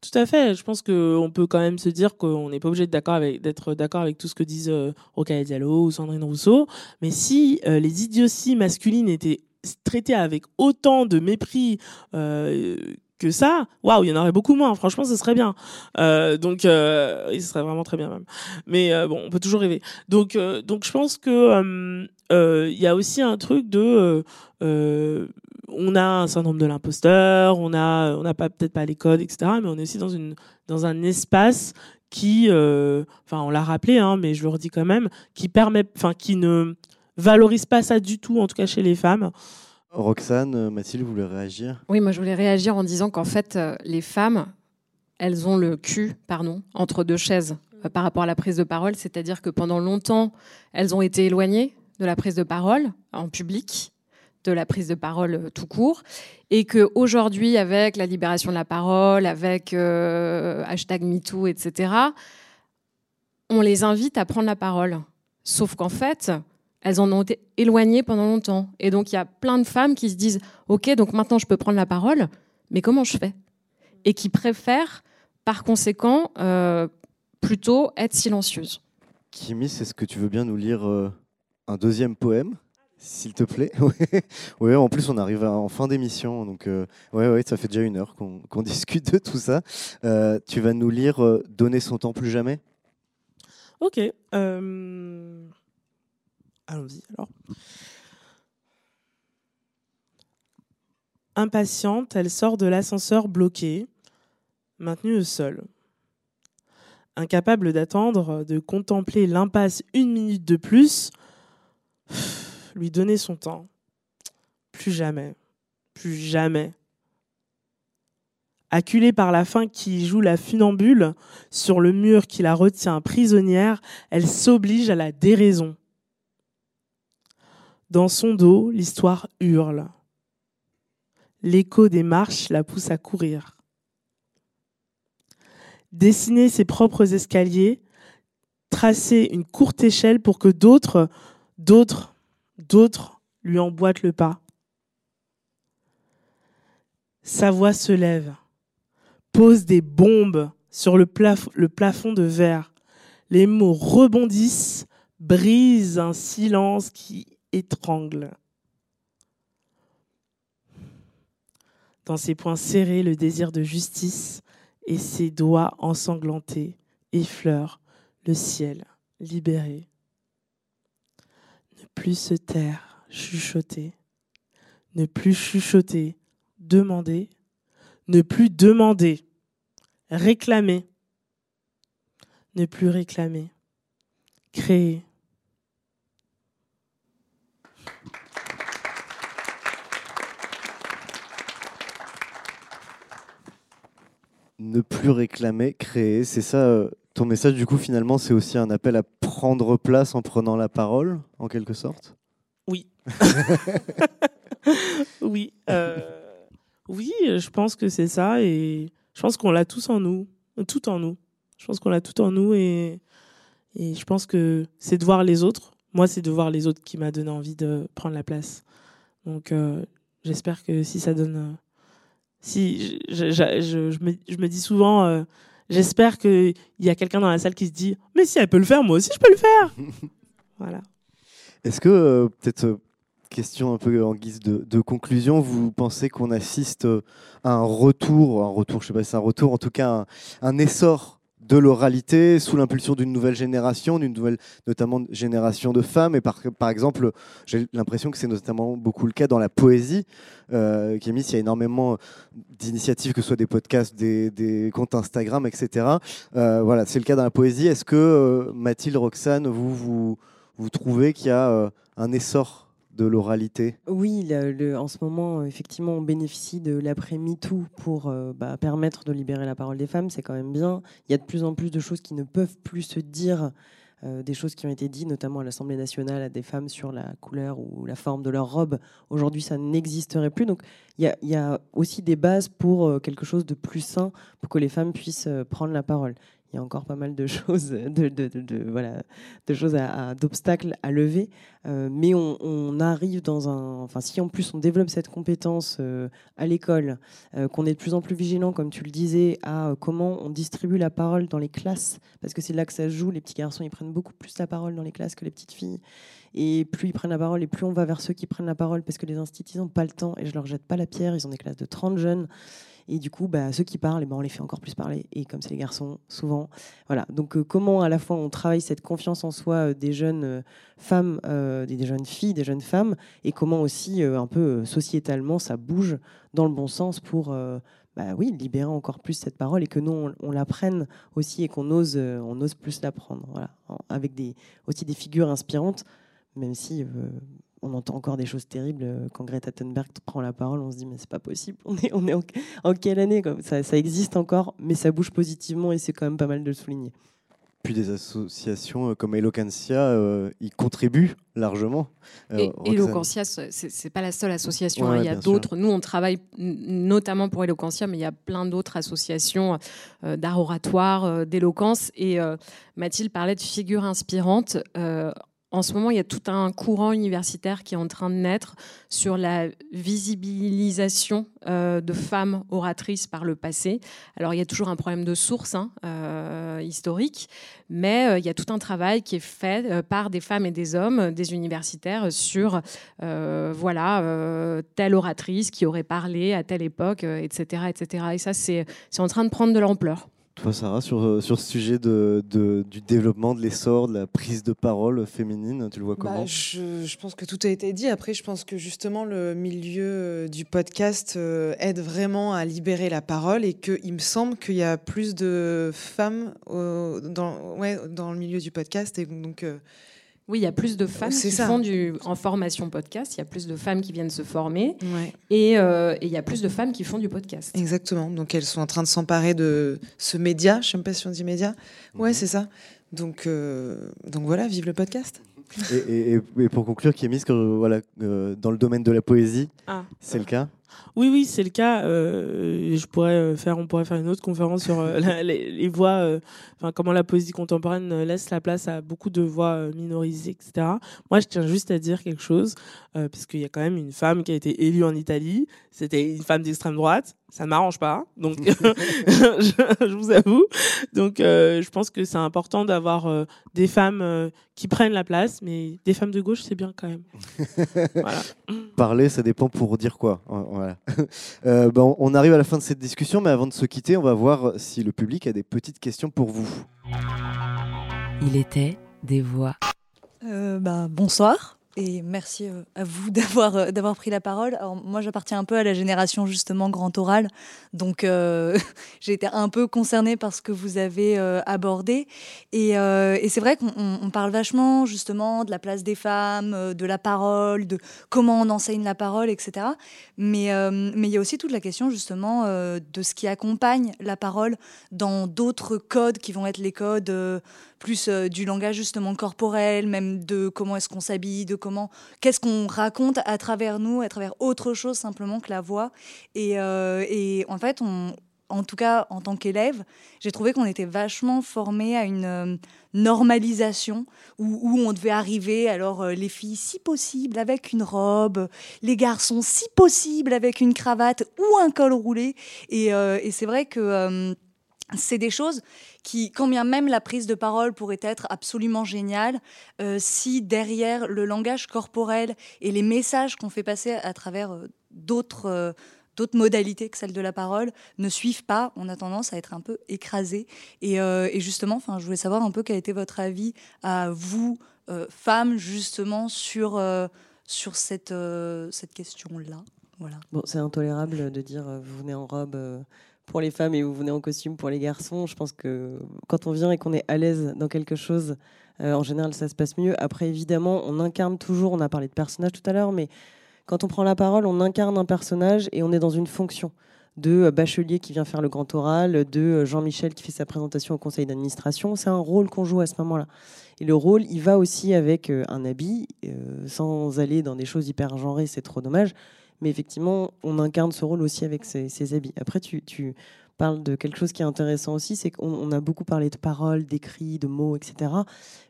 Tout à fait. Je pense qu'on peut quand même se dire qu'on n'est pas obligé d'être d'accord avec, d'être d'accord avec tout ce que disent euh, Rokhaya Diallo ou Sandrine Rousseau. Mais si euh, les idioties masculines étaient traitées avec autant de mépris euh, que ça, waouh, il y en aurait beaucoup moins. Franchement, ce serait bien. Euh, donc, euh, ce serait vraiment très bien même. Mais euh, bon, on peut toujours rêver. Donc, euh, donc, je pense que euh, euh, il y a aussi un truc de euh, euh, on a un syndrome de l'imposteur, on a, on n'a pas peut-être pas les codes, etc. Mais on est aussi dans une dans un espace qui, euh, enfin, on l'a rappelé, hein, mais je le redis quand même, qui permet, enfin, qui ne valorise pas ça du tout, en tout cas chez les femmes. Roxane, euh, Mathilde, vous voulez réagir? Oui, moi je voulais réagir en disant qu'en fait, euh, les femmes, elles ont le cul, pardon, entre deux chaises euh, par rapport à la prise de parole. C'est-à-dire que pendant longtemps, elles ont été éloignées de la prise de parole en public, de la prise de parole tout court, et qu'aujourd'hui, avec la libération de la parole, avec hashtag MeToo, etc., on les invite à prendre la parole. Sauf qu'en fait, elles en ont été éloignées pendant longtemps. Et donc, il y a plein de femmes qui se disent Ok, donc maintenant je peux prendre la parole, mais comment je fais? Et qui préfèrent, par conséquent, euh, plutôt être silencieuses. Kimi, est-ce que tu veux bien nous lire euh, un deuxième poème s'il te plaît? [LAUGHS] Ouais. ouais, en plus, on arrive en fin d'émission, donc euh, ouais, ouais, ça fait déjà une heure qu'on [LAUGHS] discute de tout ça. Euh, tu vas nous lire euh, Donner son temps plus jamais? Ok. Allons-y alors. Impatiente, elle sort de l'ascenseur bloqué, maintenue au sol. Incapable d'attendre, de contempler l'impasse une minute de plus, lui donner son temps. Plus jamais. Plus jamais. Acculée par la faim qui joue la funambule sur le mur qui la retient prisonnière, elle s'oblige à la déraison. Dans son dos, l'histoire hurle. L'écho des marches la pousse à courir. Dessiner ses propres escaliers, tracer une courte échelle pour que d'autres, d'autres, d'autres lui emboîtent le pas. Sa voix se lève, pose des bombes sur le, plaf- le plafond de verre. Les mots rebondissent, brisent un silence qui étrangle. Dans ses poings serrés, le désir de justice et ses doigts ensanglantés effleurent le ciel libéré. Ne plus se taire, chuchoter. Ne plus chuchoter, demander. Ne plus demander, réclamer. Ne plus réclamer, créer. Ne plus réclamer, créer, c'est ça. euh, ton message, du coup, finalement, c'est aussi un appel à prendre place en prenant la parole, en quelque sorte? Oui. [LAUGHS] oui. euh, oui, je pense que c'est ça. Et je pense qu'on l'a tous en nous. Tout en nous. Je pense qu'on l'a tout en nous. Et, et je pense que c'est de voir les autres. Moi, c'est de voir les autres qui m'a donné envie de prendre la place. Donc, euh, j'espère que si ça donne. Si je, je- je- je me, je me dis souvent, euh, j'espère qu'il y a quelqu'un dans la salle qui se dit Mais si elle peut le faire, moi aussi je peux le faire. [LAUGHS] voilà. Est-ce que, euh, peut-être, euh, question un peu en guise de, de conclusion, vous pensez qu'on assiste euh, à un retour, un retour, je sais pas si c'est un retour, en tout cas un, un essor de l'oralité sous l'impulsion d'une nouvelle génération, d'une nouvelle notamment génération de femmes. Et par, exemple, j'ai l'impression que c'est notamment beaucoup le cas dans la poésie. Euh, Kémis, il y a énormément d'initiatives, que ce soit des podcasts, des, comptes Instagram, etc. Euh, voilà, c'est le cas dans la poésie. Est-ce que euh, Mathilde, Roxane, vous, vous, vous trouvez qu'il y a euh, un essor de l'oralité Oui, en ce moment, effectivement, on bénéficie de l'après-MeToo pour euh, bah, permettre de libérer la parole des femmes. C'est quand même bien. Il y a de plus en plus de choses qui ne peuvent plus se dire. euh, des choses qui ont été dites, notamment à l'Assemblée nationale, à des femmes sur la couleur ou la forme de leur robe. Aujourd'hui, ça n'existerait plus. Donc, il y a, aussi des bases pour euh, quelque chose de plus sain, pour que les femmes puissent prendre la parole. Il y a encore pas mal de choses, de, voilà, de choses à, d'obstacles à lever, Euh, mais on, arrive dans un, enfin si en plus on développe cette compétence euh, à l'école, euh, qu'on est de plus en plus vigilant, comme tu le disais, à comment on distribue la parole dans les classes, parce que c'est là que ça se joue. Les petits garçons ils prennent beaucoup plus la parole dans les classes que les petites filles, et plus ils prennent la parole, et plus on va vers ceux qui prennent la parole, parce que les instituts n'ont pas le temps, et je leur jette pas la pierre. Ils ont des classes de 30 jeunes. Et du coup, bah, ceux qui parlent, eh ben, on les fait encore plus parler. Et comme c'est les garçons, souvent. Voilà. Donc, euh, comment à la fois on travaille cette confiance en soi euh, des jeunes euh, femmes, des, jeunes filles, des jeunes femmes, et comment aussi, un peu sociétalement, ça bouge dans le bon sens pour. bah oui, libérer encore plus cette parole et que nous, on, on l'apprenne aussi et qu'on ose, on ose plus l'apprendre. Voilà. En- avec aussi des figures inspirantes, même si on entend encore des choses terribles. euh, Quand Greta Thunberg prend la parole, on se dit mais c'est pas possible. On est, on est en, en quelle année quoi ça, ça existe encore, mais ça bouge positivement et c'est quand même pas mal de le souligner. Puis des associations euh, comme Eloquentia euh, y contribuent largement. Euh, Et. Eloquentia, c'est pas la seule association. hein. Il y a d'autres. Nous, on travaille notamment pour Eloquentia, mais il y a plein d'autres associations euh, d'art oratoire, euh, d'éloquence. Et euh, Mathilde parlait de figures inspirantes. En ce moment, il y a tout un courant universitaire qui est en train de naître sur la visibilisation euh, de femmes oratrices par le passé. Alors, il y a toujours un problème de source hein, euh, historique, mais euh, il y a tout un travail qui est fait par des femmes et des hommes, des universitaires, sur voilà telle oratrice qui aurait parlé à telle époque, etc., etc. Et ça, c'est en train de prendre de l'ampleur. Toi, Sarah, sur, euh, sur ce sujet de, de- du développement, de l'essor, de la prise de parole féminine, tu le vois Bah, comment? je, je pense que tout a été dit. Après, je pense que justement, le milieu euh, du podcast euh, aide vraiment à libérer la parole et qu'il me semble qu'il y a plus de femmes dans, ouais, dans le milieu du podcast. Et donc, euh, Oui, il y a plus de femmes C'est qui ça. font du, en formation podcast, il y a plus de femmes qui viennent se former, Ouais. et euh, et il y a plus de femmes qui font du podcast. Exactement. Donc elles sont en train de s'emparer de ce média. Je sais même pas si on dit média. Ouais, c'est ça. Donc, euh, donc voilà, vive le podcast. et, et- et- et pour conclure, Kémis, que, voilà, euh, dans le domaine de la poésie, Ah. c'est le cas Oui, oui, c'est le cas. Euh, je pourrais euh, faire, on pourrait faire une autre conférence sur euh, [LAUGHS] les, voix, euh, enfin comment la poésie contemporaine euh, laisse la place à beaucoup de voix minorisées, etc. Moi, je tiens juste à dire quelque chose, parce qu'il y a quand même une femme qui a été élue en Italie. C'était une femme d'extrême droite. Ça ne m'arrange pas, donc [LAUGHS] je, je vous avoue. Donc, euh, je pense que c'est important d'avoir euh, des femmes euh, qui prennent la place, mais des femmes de gauche, c'est bien quand même. [LAUGHS] voilà. Parler, ça dépend pour dire quoi. Voilà. [LAUGHS] Euh, ben, on arrive à la fin de cette discussion, mais avant de se quitter, on va voir si le public a des petites questions pour vous. Il était des voix. Euh, bah, bonsoir et merci euh, à vous [LAUGHS] d'avoir euh, d'avoir pris la parole. Moi, j'appartiens un peu à la génération justement grand oral, donc euh, [LAUGHS] j'ai été un peu concernée par ce que vous avez abordé. Et, c'est vrai qu'on on- on parle vachement justement de la place des femmes, de la parole, de comment on enseigne la parole, etc. Mais mais il y a aussi toute la question justement de ce qui accompagne la parole dans d'autres codes qui vont être les codes plus euh, du langage justement corporel, même de comment est-ce qu'on s'habille, de comment, qu'est-ce qu'on raconte à travers nous, à travers autre chose simplement que la voix. Et, euh, en fait, en tout cas en tant qu'élève, j'ai trouvé qu'on était vachement formé à une euh, normalisation où, on devait arriver, alors les filles si possible avec une robe, les garçons si possible avec une cravate ou un col roulé. Et, c'est vrai que... c'est des choses quand bien même la prise de parole pourrait être absolument géniale, euh, si derrière le langage corporel et les messages qu'on fait passer à travers euh, d'autres euh, d'autres modalités que celle de la parole ne suivent pas, on a tendance à être un peu écrasé. Et, justement, je voulais savoir un peu quel était votre avis à vous, euh, femmes, justement, sur, cette, question-là. Bon, c'est intolérable de dire vous venez en robe pour les femmes et vous venez en costume pour les garçons. Je pense que quand on vient et qu'on est à l'aise dans quelque chose, euh, en général, ça se passe mieux. Après, évidemment, on incarne toujours, on a parlé de personnage tout à l'heure, mais quand on prend la parole, on incarne un personnage et on est dans une fonction de euh, bachelier qui vient faire le grand oral, de euh, Jean-Michel qui fait sa présentation au conseil d'administration. C'est un rôle qu'on joue à ce moment-là. Et le rôle, il va aussi avec un habit, sans aller dans des choses hyper genrées, c'est trop dommage. Mais effectivement, on incarne ce rôle aussi avec ses, habits. Après, tu, parles de quelque chose qui est intéressant aussi, c'est qu'on on a beaucoup parlé de paroles, d'écrits, de mots, etc.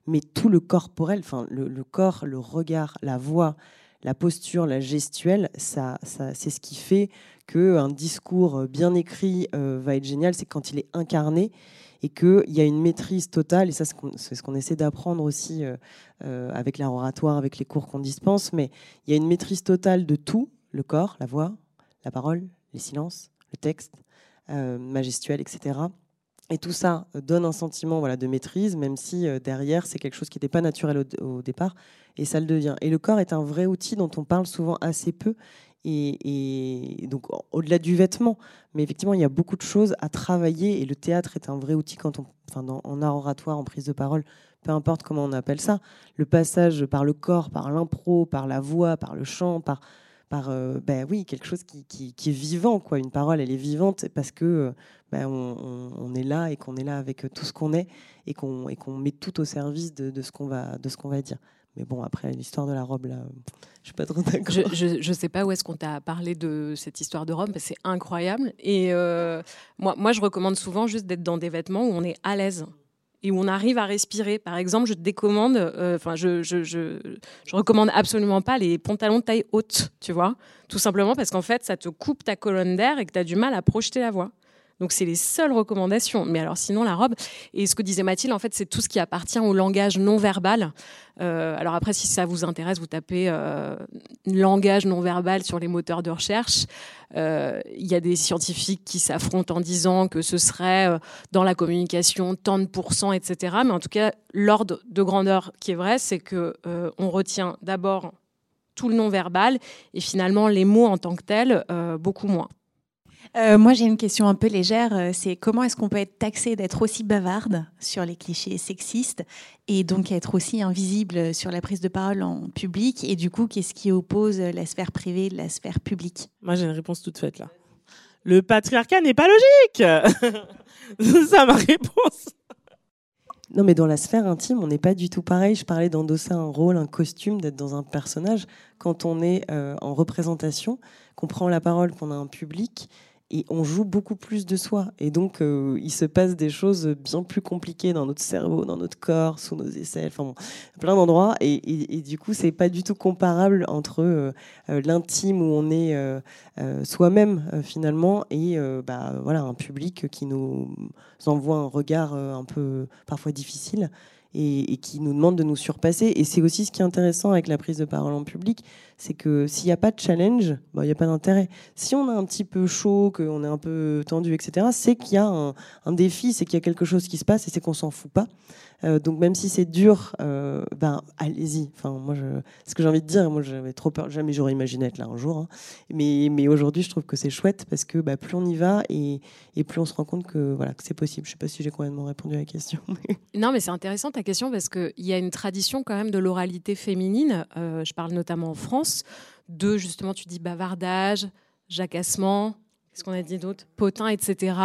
Mais tout le corporel, enfin le, corps, le regard, la voix, la posture, la gestuelle, ça, c'est ce qui fait qu'un discours bien écrit euh, va être génial, c'est quand il est incarné et qu'il y a une maîtrise totale, et ça c'est ce qu'on, c'est ce qu'on essaie d'apprendre aussi euh, euh, avec l'art oratoire, avec les cours qu'on dispense, mais il y a une maîtrise totale de tout, le corps, la voix, la parole, les silences, le texte, euh, etc. Et tout ça euh, donne un sentiment voilà, de maîtrise, même si euh, derrière, c'est quelque chose qui n'était pas naturel au, départ, et ça le devient. Et le corps est un vrai outil dont on parle souvent assez peu, et, donc au- au-delà du vêtement, mais effectivement, il y a beaucoup de choses à travailler, et le théâtre est un vrai outil quand on, en art oratoire, en prise de parole, peu importe comment on appelle ça, le passage par le corps, par l'impro, par la voix, par le chant, par par euh, ben oui quelque chose qui, qui- est vivant quoi. Une parole elle est vivante parce que euh, ben, on, est là et qu'on est là avec tout ce qu'on est et qu'on et qu'on met tout au service de, de ce qu'on va qu'on va dire. Mais bon après l'histoire de la robe là je suis pas trop d'accord. Je, je sais pas où est-ce qu'on t'a parlé de cette histoire de que c'est incroyable. Et euh, moi, moi, je recommande souvent juste d'être dans des vêtements où on est à l'aise et où on arrive à respirer. Par exemple, je décommande, euh, enfin, je, je, je, je recommande absolument pas les pantalons de taille haute, tu vois, tout simplement parce qu'en fait, ça te coupe ta colonne d'air et que tu as du mal à projeter la voix. Donc, c'est les seules recommandations. Mais alors, sinon, la robe, et ce que disait Mathilde, en fait, c'est tout ce qui appartient au langage non verbal. Euh, alors, après, si ça vous intéresse, vous tapez euh, langage non verbal sur les moteurs de recherche. Euh, Il y a des scientifiques qui s'affrontent en disant que ce serait euh, dans la communication tant de pourcents, etc. Mais en tout cas, l'ordre de grandeur qui est vrai, c'est que euh, on retient d'abord tout le non verbal et finalement les mots en tant que tels beaucoup moins. Euh, moi, j'ai une question un peu légère. euh, C'est comment est-ce qu'on peut être taxé d'être aussi bavarde sur les clichés sexistes et donc être aussi invisible sur la prise de parole en public Et du coup, qu'est-ce qui oppose la sphère privée de la sphère publique? Moi, j'ai une réponse toute faite là. Le patriarcat n'est pas logique. C'est [LAUGHS] ça ma réponse. Non, mais dans la sphère intime, on n'est pas du tout pareil. Je parlais d'endosser un rôle, un costume, d'être dans un personnage. Quand on est euh, en représentation, qu'on prend la parole, qu'on a un public, et on joue beaucoup plus de soi. Et donc, euh, il se passe des choses bien plus compliquées dans notre cerveau, dans notre corps, sous nos aisselles, enfin plein d'endroits. Et, du coup, c'est pas du tout comparable entre euh, euh, l'intime où on est soi-même finalement et bah, voilà un public qui nous envoie un regard un peu parfois difficile et, qui nous demande de nous surpasser. Et c'est aussi ce qui est intéressant avec la prise de parole en public, c'est que s'il n'y a pas de challenge, bah, il n'y a pas d'intérêt. Si on est un petit peu chaud, qu'on est un peu tendu, etc., c'est qu'il y a un, un défi, c'est qu'il y a quelque chose qui se passe et c'est qu'on s'en fout pas. Euh, donc même si c'est dur, euh, ben allez-y. Enfin moi, ce que j'ai envie de dire, moi j'avais trop peur, jamais j'aurais imaginé être là un jour. hein. Mais, mais aujourd'hui, je trouve que c'est chouette parce que bah, plus on y va et, et plus on se rend compte que voilà que c'est possible. Je sais pas si j'ai complètement répondu à la question. [LAUGHS] Non, mais c'est intéressant ta question parce qu'il y a une tradition quand même de l'oralité féminine. euh, je parle notamment en France de justement, tu dis bavardage, jacassement, qu'est-ce qu'on a dit d'autre? Potin, etc.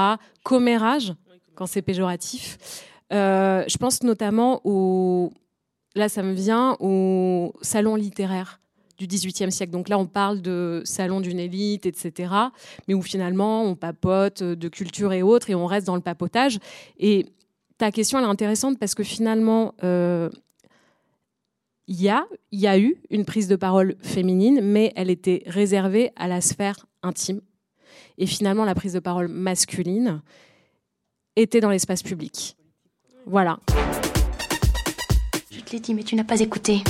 Commérage, quand c'est péjoratif. Euh, je pense notamment au. Là, ça me vient au salon littéraire du XVIIIe siècle. Donc là, on parle de salon d'une élite, etc. Mais où finalement, on papote de culture et autres, et on reste dans le papotage. Et ta question, elle est intéressante parce que finalement, euh, il y, a, y a eu une prise de parole féminine, mais elle était réservée à la sphère intime. Et finalement, la prise de parole masculine était dans l'espace public. Voilà. Je te l'ai dit, mais tu n'as pas écouté.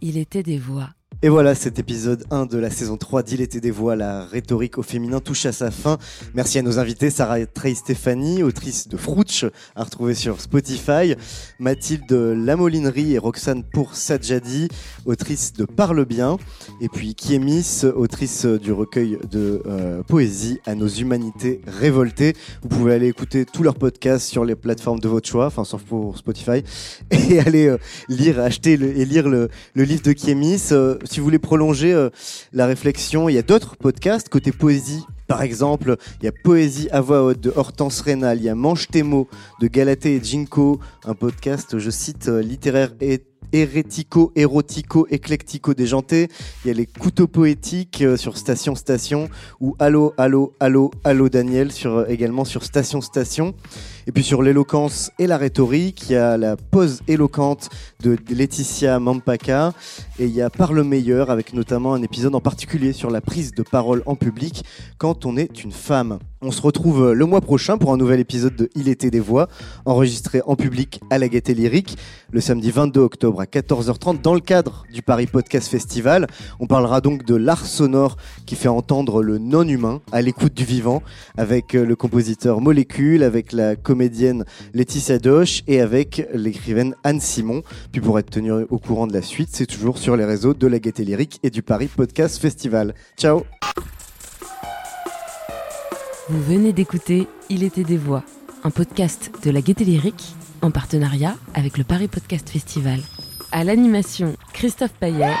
Il était des voix. Et voilà, cet épisode 1 de la saison 3 d'Il était des voix, la rhétorique au féminin touche à sa fin. Merci à nos invités, Sarah Trey Stéphanie, autrice de Frouch, à retrouver sur Spotify, Mathilde Lamolinerie et Roxane pour Sajadi, autrice de Parle bien, et puis Kiemis, autrice du recueil de euh, poésie à nos humanités révoltées. Vous pouvez aller écouter tous leurs podcasts sur les plateformes de votre choix, enfin sauf pour Spotify, [LAUGHS] et aller euh, lire, acheter et lire le, le livre de Kiemis. Euh, si vous voulez prolonger euh, la réflexion, il y a d'autres podcasts côté poésie. Par exemple, il y a Poésie à voix haute de Hortense Rénal, il y a Mange tes mots de Galatée et Jinko, un podcast, je cite, euh, littéraire et hérético, érotico, éclectico déjanté. Il y a les couteaux poétiques euh, sur Station Station ou Allo, Allo, Allo, Allo Daniel sur, euh, également sur Station Station. Et puis sur l'éloquence et la rhétorique, il y a la pause éloquente de Laetitia Mampaka et il y a Par le meilleur avec notamment un épisode en particulier sur la prise de parole en public quand on est une femme. On se retrouve euh, le mois prochain pour un nouvel épisode de Il était des voix, enregistré en public à la Gaieté Lyrique, le samedi 22 octobre à 14h30 dans le cadre du Paris Podcast Festival. On parlera donc de l'art sonore qui fait entendre le non-humain à l'écoute du vivant, avec euh, le compositeur Molécule, avec la comédienne Laetitia Doche et avec l'écrivaine Anne Simon. Puis pour être tenu au courant de la suite, c'est toujours sur les réseaux de la Gaieté Lyrique et du Paris Podcast Festival. Ciao Vous venez d'écouter Il était des voix, un podcast de la Gaieté Lyrique en partenariat avec le Paris Podcast Festival. À l'animation, Christophe Payet.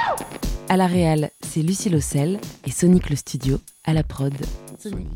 À la réal, c'est Lucie Lossel et Sonic le Studio à la prod. Sonic.